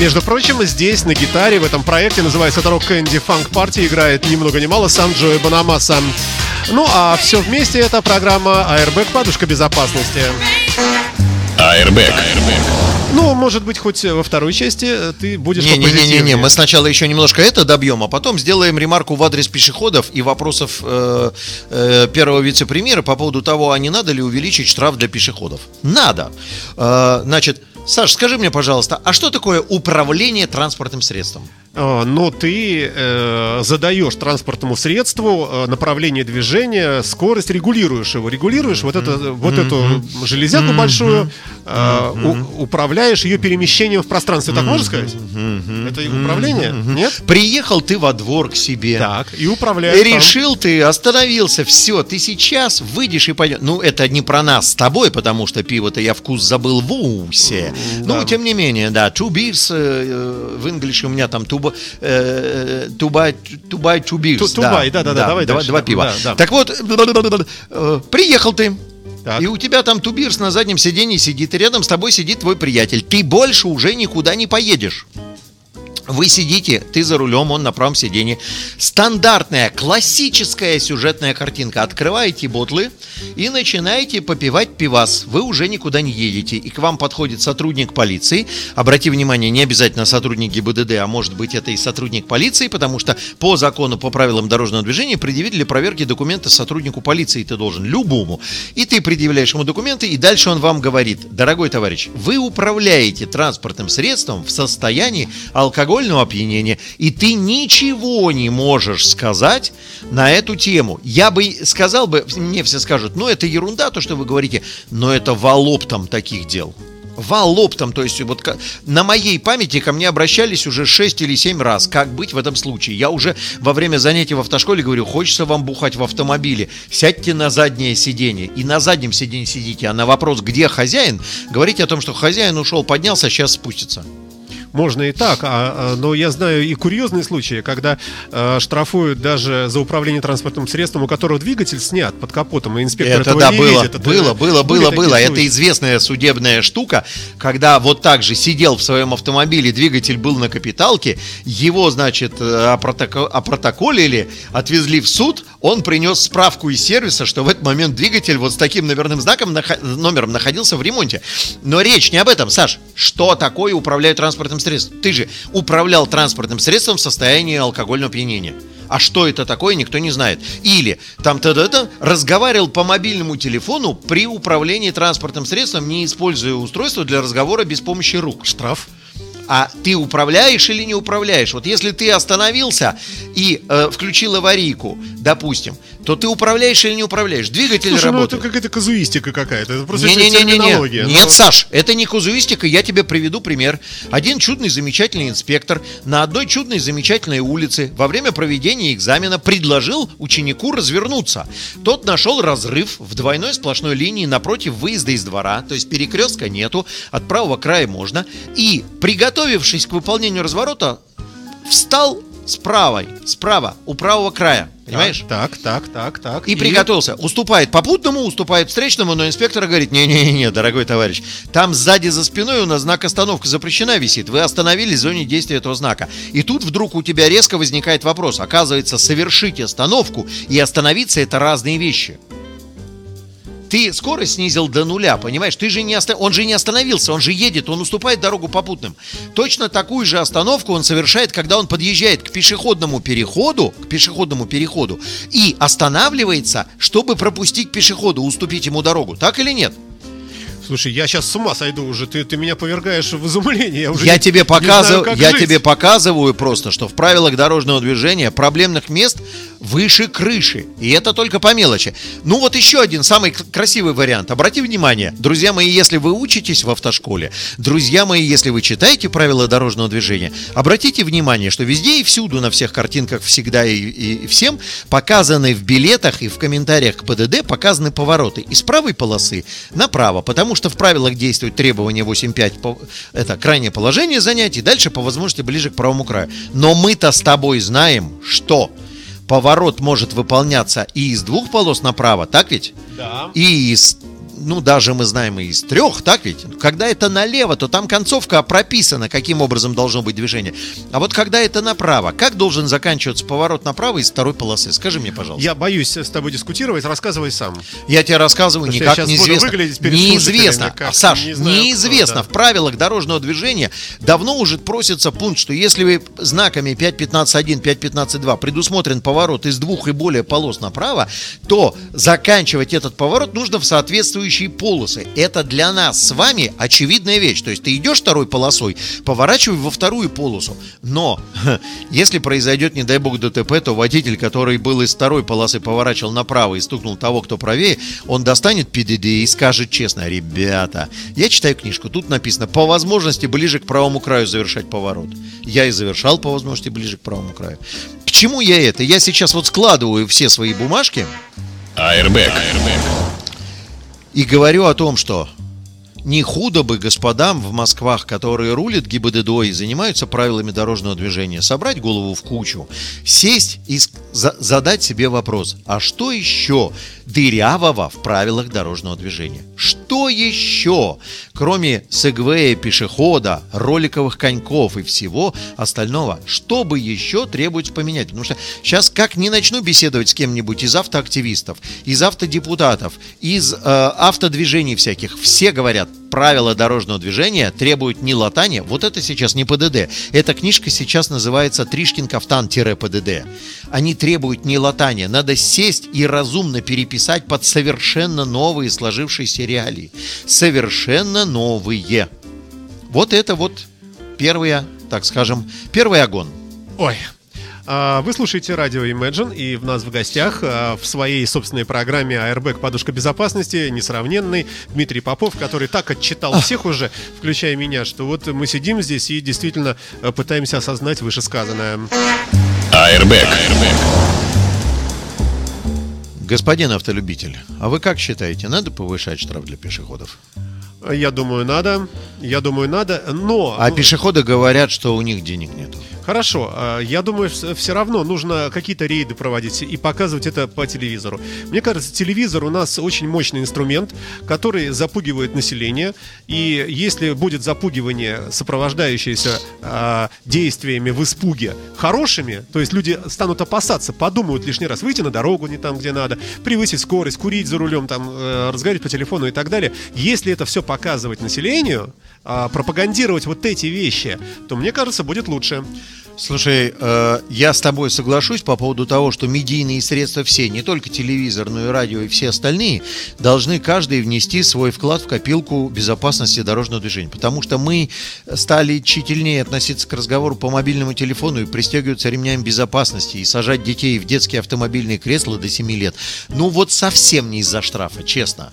Между прочим, здесь на гитаре в этом проекте называется это Rock Candy Funk Party играет ни много ни мало сам Джои Банамаса. Ну а все вместе это программа Airbag подушка безопасности. Airbag. Ну, может быть, хоть во второй части ты будешь Не-не-не-не, попозитивнее. мы сначала еще немножко это добьем, а потом сделаем ремарку в адрес пешеходов и вопросов э, э, первого вице-премьера по поводу того, а не надо ли увеличить штраф для пешеходов. Надо. Э, значит, Саш, скажи мне, пожалуйста, а что такое управление транспортным средством? А, Но ты э, задаешь транспортному средству э, направление движения, скорость, регулируешь его, регулируешь вот, это, вот эту железяку большую, э, у- управляешь ее перемещением в пространстве, так можно сказать? Это управление? Нет? Приехал ты во двор к себе. Так, и управляешь. Там. решил ты, остановился, все, ты сейчас выйдешь и пойдешь. Ну, это не про нас с тобой, потому что пиво-то я вкус забыл в усе. Ну, тем не менее, да, two beers, э, в инглише у меня там туба, э, туба, туба, two beers. Ту- тубай, да-да-да, давай два, два да, пива. да, да. Так вот, э, приехал ты. Так. И у тебя там тубирс на заднем сиденье сидит, и рядом с тобой сидит твой приятель. Ты больше уже никуда не поедешь. Вы сидите, ты за рулем, он на правом сиденье. Стандартная, классическая сюжетная картинка. Открываете ботлы и начинаете попивать пивас. Вы уже никуда не едете. И к вам подходит сотрудник полиции. Обрати внимание, не обязательно сотрудник ГИБДД, а может быть это и сотрудник полиции, потому что по закону, по правилам дорожного движения предъявить для проверки документы сотруднику полиции ты должен, любому. И ты предъявляешь ему документы, и дальше он вам говорит, дорогой товарищ, вы управляете транспортным средством в состоянии алкогольного опьянения, и ты ничего не можешь сказать на эту тему. Я бы сказал бы, мне все скажут, ну это ерунда, то, что вы говорите, но это валоптом таких дел. Валоптом, то есть вот на моей памяти ко мне обращались уже 6 или 7 раз. Как быть в этом случае? Я уже во время занятий в автошколе говорю, хочется вам бухать в автомобиле, сядьте на заднее сиденье. И на заднем сиденье сидите, а на вопрос, где хозяин, говорите о том, что хозяин ушел, поднялся, сейчас спустится. Можно и так, а, а, но я знаю и курьезные случаи, когда э, штрафуют даже за управление транспортным средством, у которого двигатель снят под капотом, и инспектор Это этого да, не было, видит. Это было, было, было, было. Это случаи. известная судебная штука, когда вот так же сидел в своем автомобиле, двигатель был на капиталке, его, значит, э, опротоко- опротоколили, отвезли в суд, он принес справку из сервиса, что в этот момент двигатель вот с таким номерным знаком, номером находился в ремонте. Но речь не об этом, Саш. Что такое управляю транспортным средством? Ты же управлял транспортным средством в состоянии алкогольного опьянения. А что это такое, никто не знает. Или там то разговаривал по мобильному телефону при управлении транспортным средством, не используя устройство для разговора без помощи рук. Штраф. А ты управляешь или не управляешь? Вот если ты остановился и э, включил аварийку, допустим, то ты управляешь или не управляешь? Двигатель Слушай, ну это работает. какая-то казуистика какая-то. Это просто Не-не-не-не-не. терминология. Нет, Ну, Саш, это не казуистика, я тебе приведу пример. Один чудный, замечательный инспектор на одной чудной, замечательной улице во время проведения экзамена предложил ученику развернуться. Тот нашел разрыв в двойной сплошной линии напротив выезда из двора, то есть перекрестка нету, от правого края можно, и приготовил приготовившись к выполнению разворота, встал с правой, справа, у правого края. Понимаешь? Так, так, так, так. И приготовился. Уступает попутному, уступает встречному, но инспектор говорит, не-не-не, дорогой товарищ, там сзади за спиной у нас знак остановка запрещена висит. Вы остановились в зоне действия этого знака. И тут вдруг у тебя резко возникает вопрос. Оказывается, совершить остановку и остановиться это разные вещи. Ты скорость снизил до нуля, понимаешь? Ты же не оста... Он же не остановился, он же едет, он уступает дорогу попутным. Точно такую же остановку он совершает, когда он подъезжает к пешеходному переходу, к пешеходному переходу, и останавливается, чтобы пропустить пешехода, уступить ему дорогу. Так или нет? Слушай, я сейчас с ума сойду уже. Ты, ты меня повергаешь в изумление. Я, уже Я не- тебе показываю, я жить. тебе показываю просто, что в правилах дорожного движения проблемных мест выше крыши. И это только по мелочи. Ну вот еще один самый красивый вариант. Обрати внимание, друзья мои, если вы учитесь в автошколе, друзья мои, если вы читаете правила дорожного движения, обратите внимание, что везде и всюду на всех картинках всегда и- и всем показаны в билетах и в комментариях к ПДД показаны повороты из правой полосы направо, потому что в правилах действует требование 8.5, по- это крайнее положение занятий, дальше по возможности ближе к правому краю. Но мы-то с тобой знаем, что поворот может выполняться и из двух полос направо, так ведь? Да. И из, ну, даже мы знаем и из трех, так ведь? Когда это налево, то там концовка прописана, каким образом должно быть движение. А вот когда это направо, как должен заканчиваться поворот направо из второй полосы? Скажи мне, пожалуйста. Я боюсь с тобой дискутировать, рассказывай сам. Я тебе рассказываю, Потому никак неизвестно. Неизвестно. как Саш, не знаю неизвестно. кто, да. В правилах дорожного движения давно уже просится пункт, что если вы знаками 5.15.1, 5.15.2 предусмотрен поворот из двух и более полос направо, то заканчивать этот поворот нужно в соответствующие полосы. Это для нас с вами очевидная вещь. То есть ты идешь второй полосой, поворачивай во вторую полосу. Но если произойдет, не дай бог, ДТП, то водитель, который был из второй полосы, поворачивал направо и стукнул того, кто правее, он достанет ПДД и скажет честно, ребята, я читаю книжку, тут написано, по возможности ближе к правому краю завершать поворот. Я и завершал по возможности ближе к правому краю. К чему я это? Я сейчас вот складываю все свои бумажки Airbag. И говорю о том, что не худо бы господам в Москвах, которые рулят ГИБДД и занимаются правилами дорожного движения, собрать голову в кучу, сесть и задать себе вопрос, а что еще дырявого в правилах дорожного движения? Что еще, кроме сегвея, пешехода, роликовых коньков и всего остального, что бы еще требуется поменять? Потому что сейчас как не начну беседовать с кем-нибудь из автоактивистов, из автодепутатов, из э, автодвижений всяких, все говорят, правила дорожного движения требуют не латания, вот это сейчас не ПДД. Эта книжка сейчас называется «Тришкин кафтан-ПДД». Они требуют не латания, надо сесть и разумно переписать под совершенно новые сложившиеся реалии. Совершенно новые. Вот это вот первые, так скажем, первый огонь. Ой. А, Вы слушаете радио Imagine, и в нас в гостях а, в своей собственной программе Airbag Подушка безопасности несравненный Дмитрий Попов, который так отчитал всех уже, включая меня, что вот мы сидим здесь и действительно э, пытаемся осознать вышесказанное. Airbag. Господин автолюбитель, а вы как считаете, надо повышать штраф для пешеходов? Я думаю, надо. Я думаю, надо. Но... А пешеходы говорят, что у них денег нету. Хорошо, а, я думаю, все равно нужно какие-то рейды проводить и показывать это по телевизору. Мне кажется, телевизор у нас очень мощный инструмент, который запугивает население. И если будет запугивание, сопровождающееся а, действиями в испуге хорошими, то есть люди станут опасаться, подумают лишний раз выйти на дорогу не там, где надо, превысить скорость, курить за рулем, там, э, разговаривать по телефону и так далее. Если это все показывать населению, а, пропагандировать вот эти вещи, то мне кажется, будет лучше. Слушай, э, я с тобой соглашусь по поводу того, что медийные средства все, не только телевизор, но и радио и все остальные, должны каждый внести свой вклад в копилку безопасности дорожного движения. Потому что мы стали тщательнее относиться к разговору по мобильному телефону и пристегиваться ремнями безопасности и сажать детей в детские автомобильные кресла до 7 лет. Ну вот совсем не из-за штрафа, честно.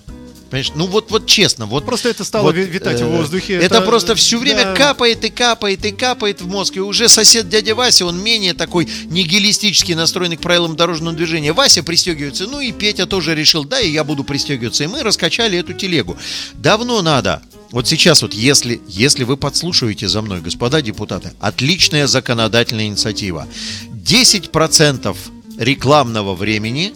Понимаешь, ну вот, вот честно, вот Просто это стало ви- витать в э, воздухе, Это, это- просто все время да. капает и капает и капает в мозг. И уже сосед дядя Вася, он менее такой нигилистически настроенный к правилам дорожного движения. Вася пристегивается, ну и Петя тоже решил, да, и я буду пристегиваться. И мы раскачали эту телегу. Давно надо вот сейчас вот, если, если вы подслушиваете за мной, господа депутаты, отличная законодательная инициатива. 10% рекламного времени,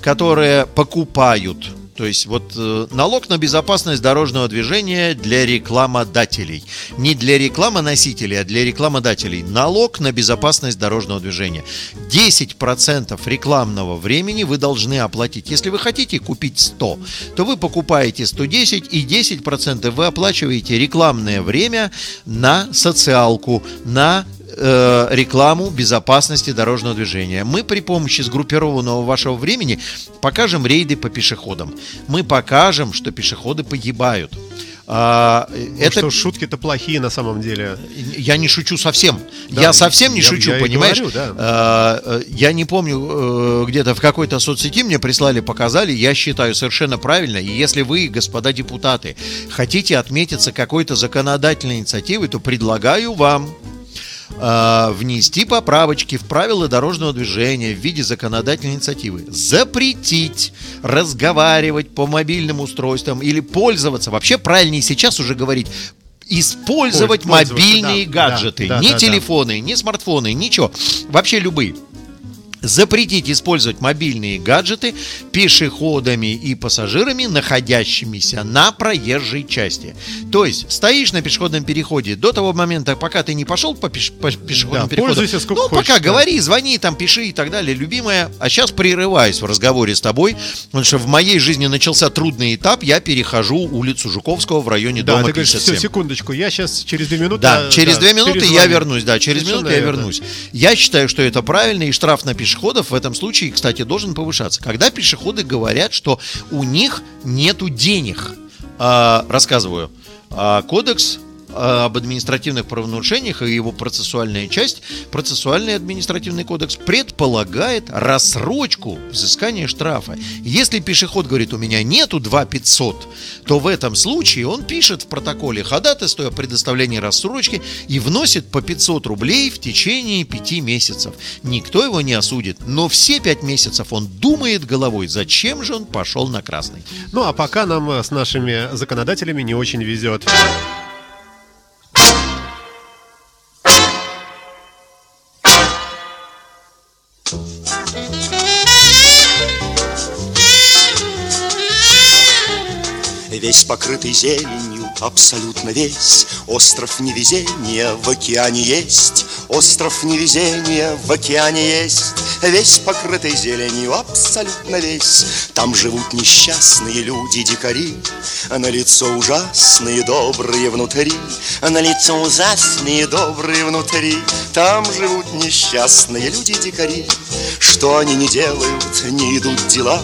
которое покупают то есть вот э, налог на безопасность дорожного движения для рекламодателей. Не для рекламоносителей, а для рекламодателей. Налог на безопасность дорожного движения. 10% рекламного времени вы должны оплатить. Если вы хотите купить 100, то вы покупаете 110 и 10% вы оплачиваете рекламное время на социалку, на э, рекламу безопасности дорожного движения. Мы при помощи сгруппированного вашего времени покажем рейды по пешеходам. Мы покажем, что пешеходы погибают. А, Ну, это что шутки-то плохие на самом деле. я не шучу совсем. Да, я совсем не я- шучу, я понимаешь? говорю, да. А, э, я не помню, э, где-то в какой-то соцсети мне прислали, показали. Я считаю совершенно правильно. И если вы, господа депутаты, хотите отметиться какой-то законодательной инициативой, то предлагаю вам а, внести поправочки в правила дорожного движения в виде законодательной инициативы. Запретить разговаривать по мобильным устройствам или пользоваться. Вообще правильнее сейчас уже говорить использовать Ой, мобильные да, гаджеты. да, да, не да, да. телефоны, не смартфоны, ничего. Вообще любые. Запретить использовать мобильные гаджеты пешеходами и пассажирами, находящимися на проезжей части. То есть стоишь на пешеходном переходе до того момента, пока ты не пошел по, пеш- по пешеходному Да, переходу. пользуйся сколько ну, хочешь, пока да. говори, звони, там пиши и так далее, любимая. А сейчас прерываюсь в разговоре с тобой, потому что в моей жизни начался трудный этап. Я перехожу улицу Жуковского в районе Да, дома ты говоришь, 57. все, секундочку, я сейчас через две минуты... Да, а, через две минуты я перезвоню. вернусь, да, через Совершенно минуту я вернусь. Я считаю, что это правильно, и штраф на пешеходов в этом случае, кстати, должен повышаться. Когда пешеходы говорят, что у них нету денег, А, рассказываю, А, кодекс об административных правонарушениях и его процессуальная часть, процессуальный административный кодекс предполагает рассрочку взыскания штрафа. Если пешеход говорит, у меня нету 2 500, то в этом случае он пишет в протоколе ходатайство о предоставлении рассрочки и вносит по 500 рублей в течение 5 месяцев. Никто его не осудит, но все 5 месяцев он думает головой, зачем же он пошел на красный. Ну, а пока нам э, с нашими законодателями не очень везет. Покрытый зеленью, абсолютно весь. Остров невезения в океане есть. Остров невезения в океане есть. Весь покрытый зеленью, абсолютно весь. Там живут несчастные люди, дикари. На лицо ужасные, добрые внутри. На лицо ужасные, добрые внутри. Там живут несчастные люди, дикари. Что они не делают, не идут дела.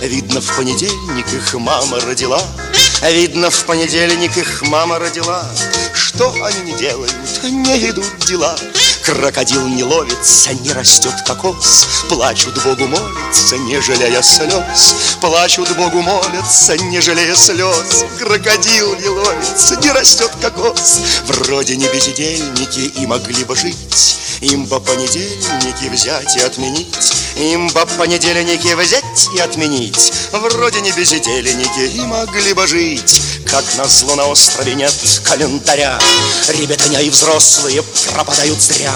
Видно, в понедельник их мама родила Видно, в понедельник их мама родила. Что они не делают, не идут дела Крокодил не ловится, не растет кокос. Плачут Богу молятся, не жалея слез. Плачут Богу молятся, не жалея слез. Крокодил не ловится, не растет кокос. Вроде не бездельники и могли бы жить. Им бы понедельники взять и отменить. Им бы понедельники взять и отменить. Вроде не бездельники и могли бы жить. Как назло на острове нет календаря. Ребятня и взрослые пропадают зря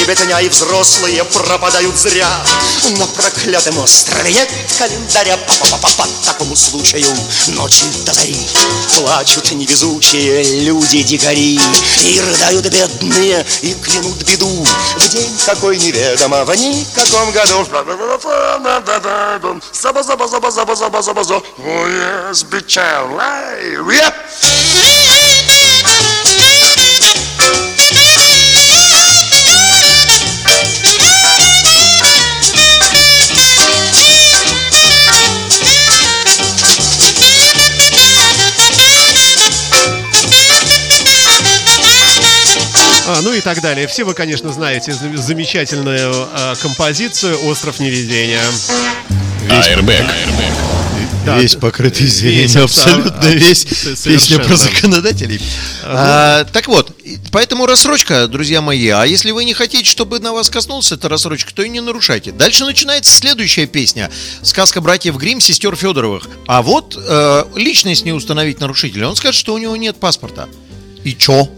Ребятня и взрослые пропадают зря. На проклятом острове нет календаря. Па-па-па-па, По такому случаю ночи до Плачут невезучие люди-дикари И рыдают бедные, и клянут беду. В день такой неведомо, в никаком году. Заба-заба-заба-заба-заба-заба-заба Oh yes, bitch, Yep! Ну и так далее. Все вы, конечно, знаете зам- замечательную э, композицию «Остров невезения». Airbag. Да, весь покрытый весь, зеленью, абсо- абсолютно а, весь. с- Песня про совершенно. законодателей. А, так вот, поэтому рассрочка, друзья мои. А если вы не хотите, чтобы на вас коснулся эта рассрочка, то и не нарушайте. Дальше начинается следующая песня. Сказка братьев Грим, сестер Федоровых. А вот э, личность не установить нарушителя. Он скажет, что у него нет паспорта. И чё?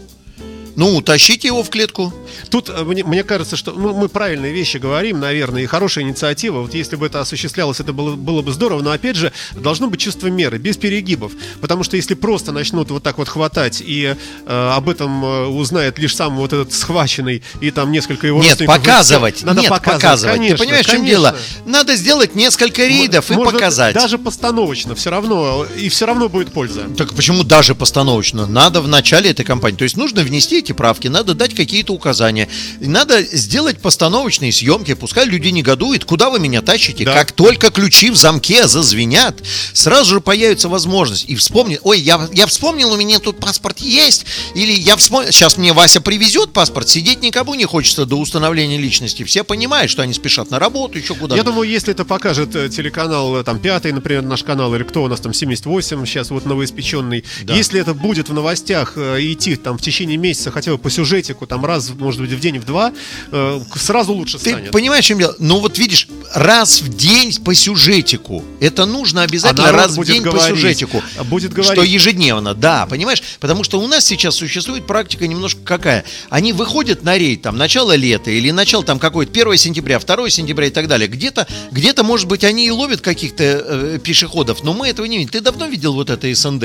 Ну, тащите его в клетку. Тут э, мне, мне кажется, что ну, мы правильные вещи говорим, наверное, и хорошая инициатива. Вот если бы это осуществлялось, это было, было бы здорово. Но опять же, должно быть чувство меры, без перегибов. Потому что если просто начнут вот так вот хватать и э, об этом э, узнает лишь сам вот этот схваченный и там несколько его Нет, и показывать. надо Нет, показывать. показывать. Конечно, Ты понимаешь, в чем дело? Надо сделать несколько рейдов и Может, показать. Даже постановочно, все равно, и все равно будет польза. Так почему даже постановочно? Надо в начале этой кампании. То есть нужно внести эти правки, надо дать какие-то указания. И надо сделать постановочные съемки. Пускай люди негодуют. Куда вы меня тащите? Да. Как только ключи в замке зазвенят, сразу же появится возможность. И вспомнить, ой, я, я вспомнил, у меня тут паспорт есть. Или я вспомнил, сейчас мне Вася привезет паспорт. Сидеть никому не хочется до установления личности. Все понимают, что они спешат на работу, еще куда-то. Я думаю, если это покажет э, телеканал, э, там, пятый, например, наш канал, или кто у нас там, 78, сейчас вот новоиспеченный, Да. если это будет в новостях э, идти там в течение месяца хотя бы по сюжетику, там, раз, может быть, в день, в два, э, сразу лучше Ты станет. понимаешь, чем дело? Ну вот видишь, раз в день по сюжетику. Это нужно обязательно А раз в день по говорить. сюжетику. А будет Что говорить. ежедневно, да, понимаешь? Потому что у нас сейчас существует практика немножко какая. Они выходят на рейд, там, начало лета или начало там какое-то 1 сентября, 2 сентября и так далее. Где-то, где-то, может быть, они и ловят каких-то э, пешеходов, но мы этого не видим. Ты давно видел вот это СНД?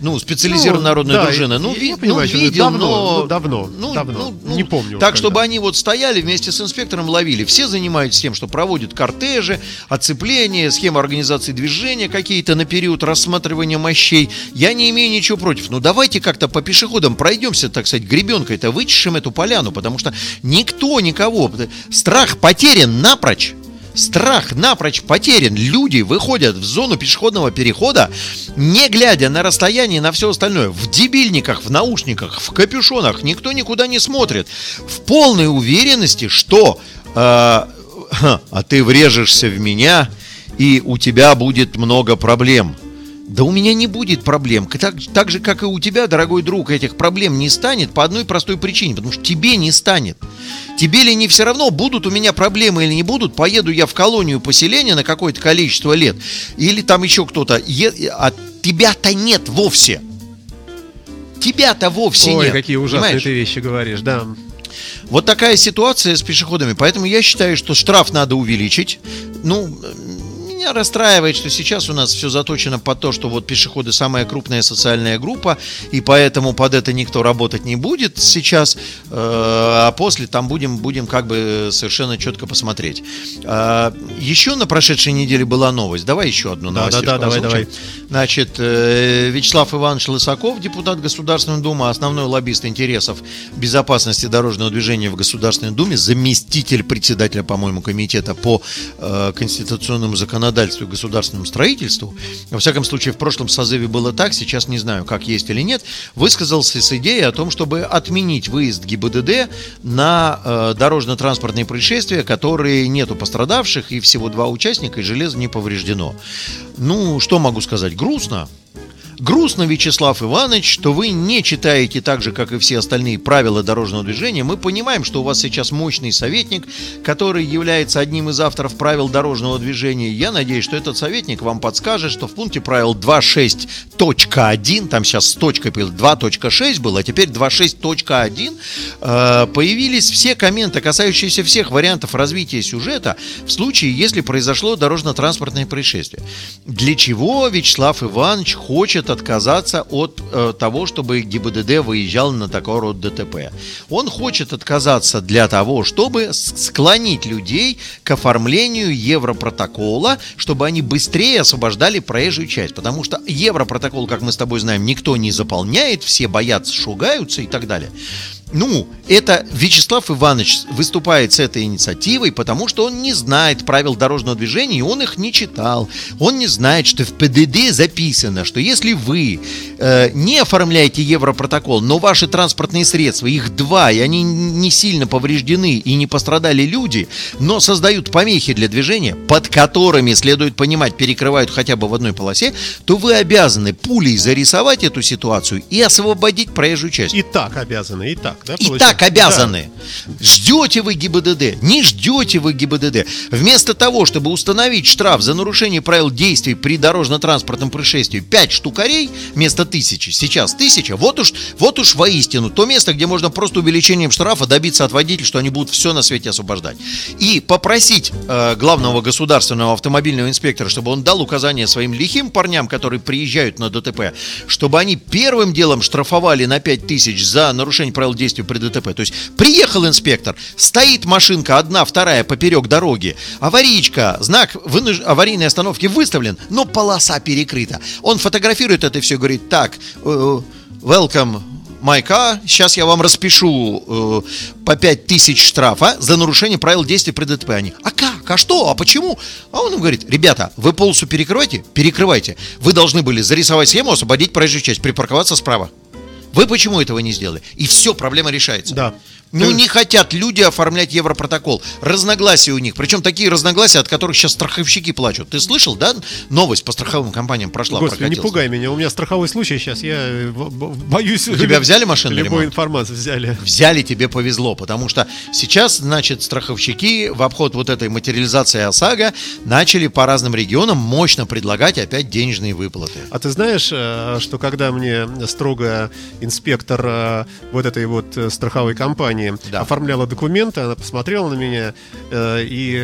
Ну, специализированная Ну, народная да, дружина. Ну, я ви- понимаю, ну, видел, Давно, но... ну, давно, давно. Не помню, Так, когда. чтобы они вот стояли вместе с инспектором, ловили. Все занимаются тем, что проводят кортежи, оцепление, схемы организации движения какие-то на период рассматривания мощей. Я не имею ничего против. Но давайте как-то по пешеходам пройдемся, так сказать, гребенкой-то, вычешем эту поляну, потому что никто никого... Страх потерян напрочь. Страх напрочь потерян. Люди выходят в зону пешеходного перехода, не глядя на расстояние и на все остальное. В дебильниках, в наушниках, в капюшонах. Никто никуда не смотрит. В полной уверенности, что э, а ты врежешься в меня, и у тебя будет много проблем. Да у меня не будет проблем. Так, так же, как и у тебя, дорогой друг, этих проблем не станет по одной простой причине. Потому что тебе не станет. Тебе ли не все равно, будут у меня проблемы или не будут, поеду я в колонию поселения на какое-то количество лет, или там еще кто-то, а тебя-то нет вовсе. Тебя-то вовсе Ой, нет. какие ужасные понимаешь? ты вещи говоришь, да. Вот такая ситуация с пешеходами. Поэтому я считаю, что штраф надо увеличить. Ну, меня расстраивает, что сейчас у нас все заточено под то, что вот пешеходы самая крупная социальная группа, и поэтому под это никто работать не будет сейчас, э, а после там будем, будем как бы совершенно четко посмотреть. А, Еще на прошедшей неделе была новость. Давай еще одну Да, новость. да, да, давай, давай. Значит, э, Вячеслав Иванович Лысаков, депутат Государственной Думы, основной лоббист интересов безопасности дорожного движения в Государственной Думе, заместитель председателя, по-моему, комитета по э, конституционному законодательству и государственному строительству, во всяком случае, в прошлом созыве было так, сейчас не знаю, как есть или нет, высказался с идеей о том, чтобы отменить выезд ГИБДД на э, дорожно-транспортные происшествия, которые нету пострадавших, и всего два участника, и железо не повреждено. Ну, что могу сказать? Грустно. Грустно, Вячеслав Иванович, что вы не читаете так же, как и все остальные правила дорожного движения. Мы понимаем, что у вас сейчас мощный советник, который является одним из авторов правил дорожного движения. Я надеюсь, что этот советник вам подскажет, что в пункте правил 2.6.1, там сейчас с точкой 2.6 было, а теперь 2.6.1, э, появились все комменты, касающиеся всех вариантов развития сюжета в случае, если произошло дорожно-транспортное происшествие. Для чего Вячеслав Иванович хочет отказаться от э, того, чтобы ГИБДД выезжал на такой род ДТП? Он хочет отказаться для того, чтобы склонить людей к оформлению Европротокола, чтобы они быстрее освобождали проезжую часть. Потому что Европротокол, как мы с тобой знаем, никто не заполняет, все боятся, шугаются и так далее. Ну, это Вячеслав Иванович выступает с этой инициативой, потому что он не знает правил дорожного движения, и он их не читал. Он не знает, что в ПДД записано, что если вы э, не оформляете Европротокол, но ваши транспортные средства, их два, и они не сильно повреждены и не пострадали люди, но создают помехи для движения, под которыми, следует понимать, перекрывают хотя бы в одной полосе, то вы обязаны пулей зарисовать эту ситуацию и освободить проезжую часть. И так обязаны, и так, да? И так обязаны. Ждете вы ГИБДД, не ждете вы ГИБДД. Вместо того, чтобы установить штраф за нарушение правил действий при дорожно-транспортном происшествии 5 штукарей вместо тысячи, сейчас тысяча, вот уж, вот уж воистину то место, где можно просто увеличением штрафа добиться от водителей, что они будут все на свете освобождать. И попросить э, главного государственного автомобильного инспектора, чтобы он дал указания своим лихим парням, которые приезжают на ДТП, чтобы они первым делом штрафовали на 5 тысяч за нарушение правил действий при ДТП. То есть приехал инспектор, стоит машинка одна, вторая поперек дороги, аварийка, знак вынуж- аварийной остановки выставлен, но полоса перекрыта. Он фотографирует это все говорит, так, э, welcome, Майка, сейчас я вам распишу э, по 5 тысяч штрафа за нарушение правил действий при ДТП. Они, а как, а что, а почему? А он им говорит, ребята, вы полосу перекрываете? Перекрывайте. Вы должны были зарисовать схему, освободить проезжую часть, припарковаться справа. Вы почему этого не сделали? И все, проблема решается. Да. Ну, не хотят люди оформлять Европротокол. Разногласия у них. Причем такие разногласия, от которых сейчас страховщики плачут. Ты слышал, да? Новость по страховым компаниям прошла, Господи, не пугай меня, у меня страховой случай сейчас, я э, боюсь... У тебя взяли машину Любой ремонт? информации взяли. взяли, тебе повезло, потому что сейчас, значит, страховщики в обход вот этой материализации ОСАГО начали по разным регионам мощно предлагать опять денежные выплаты. А ты знаешь, э, что когда мне строго инспектор э, вот этой вот э, страховой компании Да. оформляла документы, она посмотрела на меня, э, и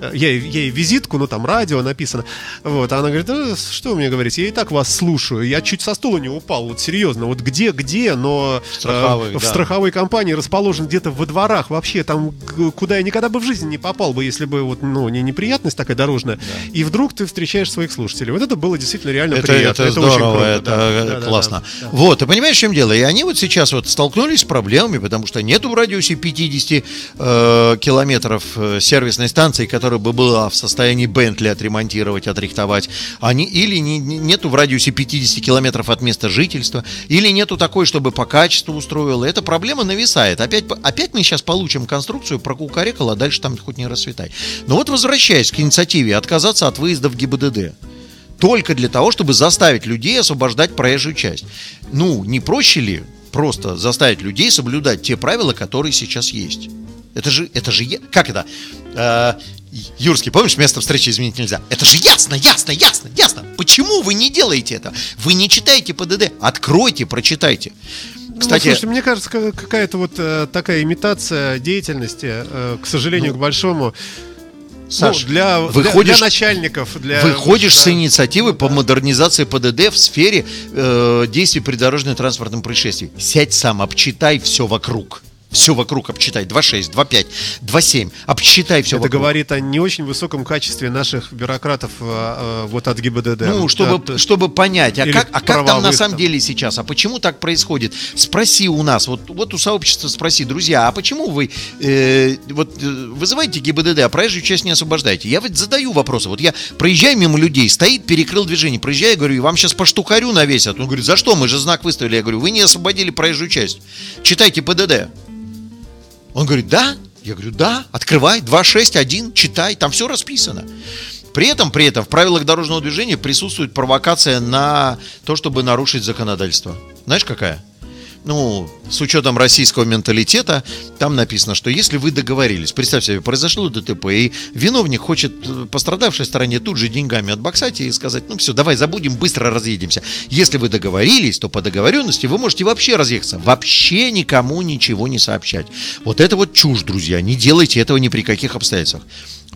э, я, ей- визитку, ну там радио написано, вот, а она говорит, «Да что вы мне говорите, я и так вас слушаю, я чуть со стула не упал, вот серьезно, вот где, где, но э, в да. страховой компании расположен где-то во дворах вообще, там, куда я никогда бы в жизни не попал бы, если бы вот, ну, не неприятность такая дорожная, и вдруг ты встречаешь своих слушателей. Вот это было действительно реально Это, приятно. это очень здорово, круто, это да. э, Да, да, классно. да, да. Вот, ты понимаешь, в чем дело? И они вот сейчас вот столкнулись с проблемами, потому что нету в радиусе 50 э, километров э, сервисной станции, которая бы была в состоянии Бентли отремонтировать, отрихтовать. Они, или не- не- нету в радиусе 50 километров от места жительства, или нету такой, чтобы по качеству устроила. Эта проблема нависает. Опять, опять мы сейчас получим конструкцию про кукарекал, а дальше там хоть не расцветай. Но вот возвращаясь к инициативе отказаться от выезда в ГИБДД только для того, чтобы заставить людей освобождать проезжую часть. Ну, не проще ли просто заставить людей соблюдать те правила, которые сейчас есть? Это же, это же, как это? Э, Юрский, помнишь, место встречи изменить нельзя? Это же ясно, ясно, ясно, ясно. Почему вы не делаете это? Вы не читаете ПДД. Откройте, прочитайте. Кстати, ну, слушай, мне кажется, ка- какая-то вот э, такая имитация деятельности, э, к сожалению, к большому. Саш, ну, для, выходишь- для начальников, для Выходишь с да. инициативой по модернизации ПДД в сфере э, действий при дорожно-транспортном происшествии. Сядь сам, обчитай все вокруг. Все вокруг обчитай. 2.6, 2.5, 2.7. Обчитай все Это вокруг. говорит о не очень высоком качестве наших бюрократов э, э, вот от ГИБДД. Ну, чтобы, Да, чтобы понять, а как, а как там на самом там. деле сейчас, а почему так происходит? Спроси у нас, вот, вот у сообщества спроси, друзья, а почему вы э, вот э, вызываете ГИБДД, а проезжую часть не освобождаете? Я вот задаю вопросы, вот я проезжаю мимо людей, стоит, перекрыл движение, проезжаю, говорю, вам сейчас по штукарю навесят. Он говорит, за что? Мы же знак выставили. Я говорю, вы не освободили проезжую часть. Читайте ПДД. Он говорит, да? Я говорю, да, открывай, 261, читай, там все расписано. При этом, при этом в правилах дорожного движения присутствует провокация на то, чтобы нарушить законодательство. Знаешь, какая? Ну, с учетом российского менталитета, там написано, что если вы договорились, представь себе, произошло ДТП, и виновник хочет э, пострадавшей стороне тут же деньгами отбоксать и сказать, ну все, давай забудем, быстро разъедемся. Если вы договорились, то по договоренности вы можете вообще разъехаться, вообще никому ничего не сообщать. Вот это вот чушь, друзья, не делайте этого ни при каких обстоятельствах.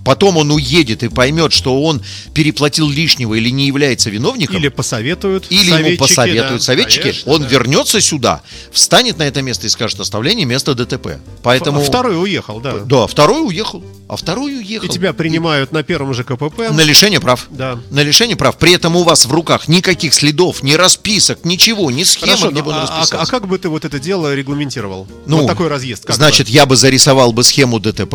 Потом он уедет и поймет, что он переплатил лишнего или не является виновником, Или посоветуют. или ему посоветуют да, советчики, конечно, он да. вернется сюда, встанет на это место и скажет оставление места ДТП. Поэтому... А Второй уехал, да. Да, второй уехал. А второй уехал. И тебя принимают на первом же КПП. На лишение прав. Да. На лишение прав. При этом у вас в руках никаких следов, ни расписок, ничего, ни схемы, Хорошо, где а, а- расписался. а как бы ты вот это дело регламентировал? Ну, вот такой разъезд. как Значит, бы? я бы зарисовал бы схему ДТП,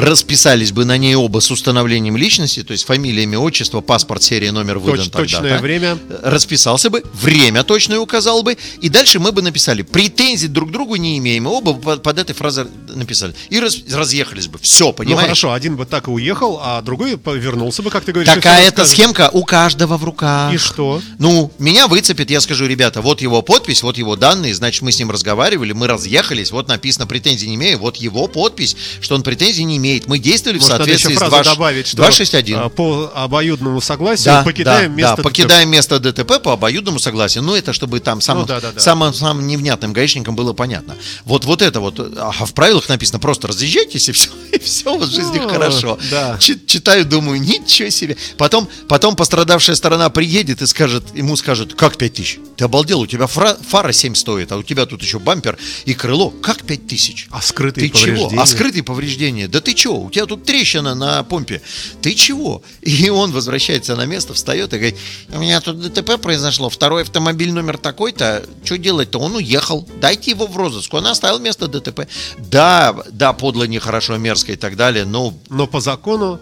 расписались бы на ней оба с установлением личности, то есть фамилия, имя, отчество, паспорт, серия, номер выдан Точ- тогда-то. точное время. Расписался бы, время точное указал бы, и дальше мы бы написали, претензий друг к другу не имеем, мы оба под, под этой фразой написали. И раз- разъехались бы. Все, Ну понимаешь? хорошо, один бы так и уехал, а другой вернулся бы, как ты говоришь. и Такая эта схемка у каждого в руках. И что? Ну, меня выцепит, я скажу, ребята, вот его подпись, вот его данные, значит, мы с ним разговаривали, мы разъехались, вот написано претензий не имею, вот его подпись, что он претензий не имеет. Мы действовали в Может, надо еще соответствии с фразу 2, добавить, что 261. а, по обоюдному согласию Да, покидаем да, место да, покидаем место ДТП по обоюдному согласию. Ну, это чтобы там самым, Ну, да, да, да. самым, самым невнятным гаишникам было понятно. Вот, вот это вот. А в правилах написано, просто разъезжайтесь, и все, и все у вас в жизни Ну, хорошо. да. Чи- Читаю, думаю, ничего себе. Потом, потом пострадавшая сторона приедет и скажет, ему скажет, как 5 тысяч? Ты обалдел, у тебя фра- фара 7 стоит, а у тебя тут еще бампер и крыло. Как 5 тысяч? А скрытые Ты чего? повреждения? А скрытые повреждения? Да ты чего? У тебя тут трещина на помпе. Ты чего? И он возвращается на место, встает и говорит, у меня тут ДТП произошло, второй автомобиль номер такой-то, что делать-то? Он уехал, дайте его в розыск, он оставил место ДТП. Да, да, подло, нехорошо, мерзко и так далее, но Но по закону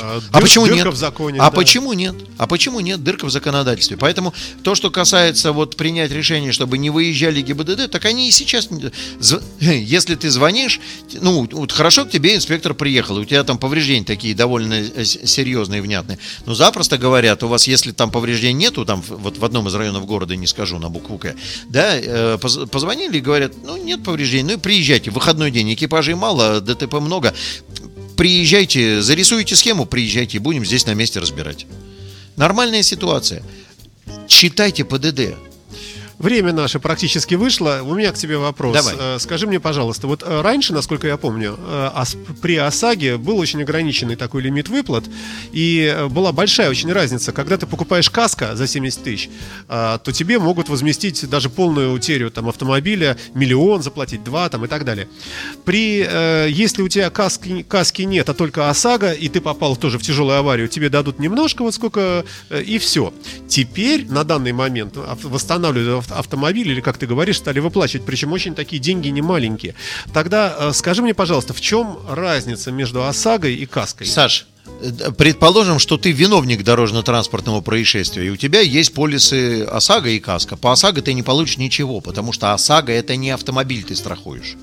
а дыр- почему дырка нет? в законе. а да. почему нет? А почему нет? Дырка в законодательстве. Поэтому то, что касается вот принять решение, чтобы не выезжали ГИБДД, так они и сейчас... Если ты звонишь, ну, вот хорошо к тебе инспектор приехал, у тебя там повреждения такие довольно э, серьезные, внятные. Но запросто говорят, у вас, если там повреждений нету, там вот в одном из районов города, не скажу, на букву К, да, э, поз- позвонили и говорят, ну, нет повреждений, ну и приезжайте, выходной день, экипажей мало, ДТП много, приезжайте, зарисуйте схему, приезжайте, будем здесь на месте разбирать. Нормальная ситуация. Читайте ПДД. Время наше практически вышло. У меня к тебе вопрос. Давай. Э, Скажи мне, пожалуйста, вот э, раньше, насколько я помню, э, при ОСАГе был очень ограниченный такой лимит выплат, и была большая очень разница. Когда ты покупаешь каско за 70 тысяч, то тебе могут возместить даже полную утерю там, автомобиля, миллион заплатить, два там, и так далее. При, если у тебя каски, каски нет, а только ОСАГО, и ты попал тоже в тяжелую аварию, тебе дадут немножко, вот сколько, и все. Теперь, на данный момент, восстанавливают ав- автомобиль, или, как ты говоришь, стали выплачивать, причем очень такие деньги не маленькие. Тогда э, скажи мне, пожалуйста, в чем разница между ОСАГО и каской? Саш, предположим, что ты виновник дорожно-транспортного происшествия, и у тебя есть полисы ОСАГО и КАСКО. По ОСАГО ты не получишь ничего, потому что ОСАГО это не автомобиль ты страхуешь.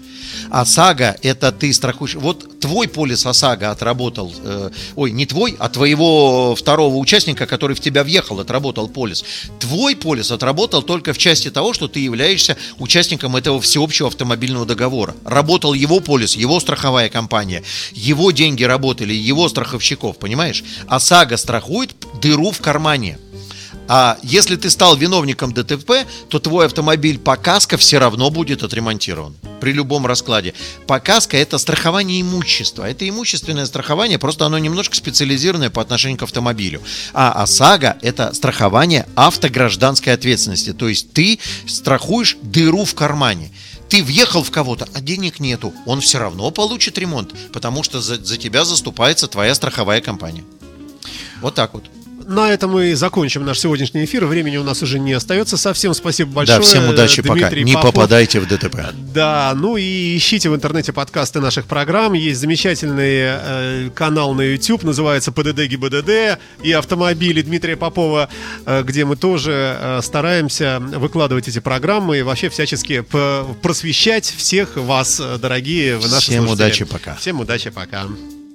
ОСАГО это ты страхуешь. Вот твой полис ОСАГО отработал, э, ой, не твой, а твоего второго участника, который в тебя въехал, отработал полис. Твой полис отработал только в части того, что ты являешься участником этого всеобщего автомобильного договора. Работал его полис, его страховая компания, его деньги работали, его страховщиков, понимаешь? ОСАГО страхует дыру в кармане. А если ты стал виновником ДТП, то твой автомобиль по КАСКО все равно будет отремонтирован. При любом раскладе. По КАСКО это страхование имущества. Это имущественное страхование, просто оно немножко специализированное по отношению к автомобилю. А ОСАГО это страхование автогражданской ответственности. То есть ты страхуешь дыру в кармане. Ты въехал в кого-то, а денег нету. Он все равно получит ремонт, потому что за, за тебя заступается твоя страховая компания. Вот так вот. На этом мы закончим наш сегодняшний эфир. Времени у нас уже не остается совсем. Спасибо большое. да, всем удачи пока. Дмитрий Не Попов. попадайте в ДТП. Да, ну и ищите в интернете подкасты наших программ. Есть замечательный э, канал на YouTube, называется ПДД ГИБДД и автомобили Дмитрия Попова, э, где мы тоже э, стараемся выкладывать эти программы и вообще всячески просвещать всех вас, э, дорогие вы наши Всем слушатели. удачи, пока. Всем удачи, пока.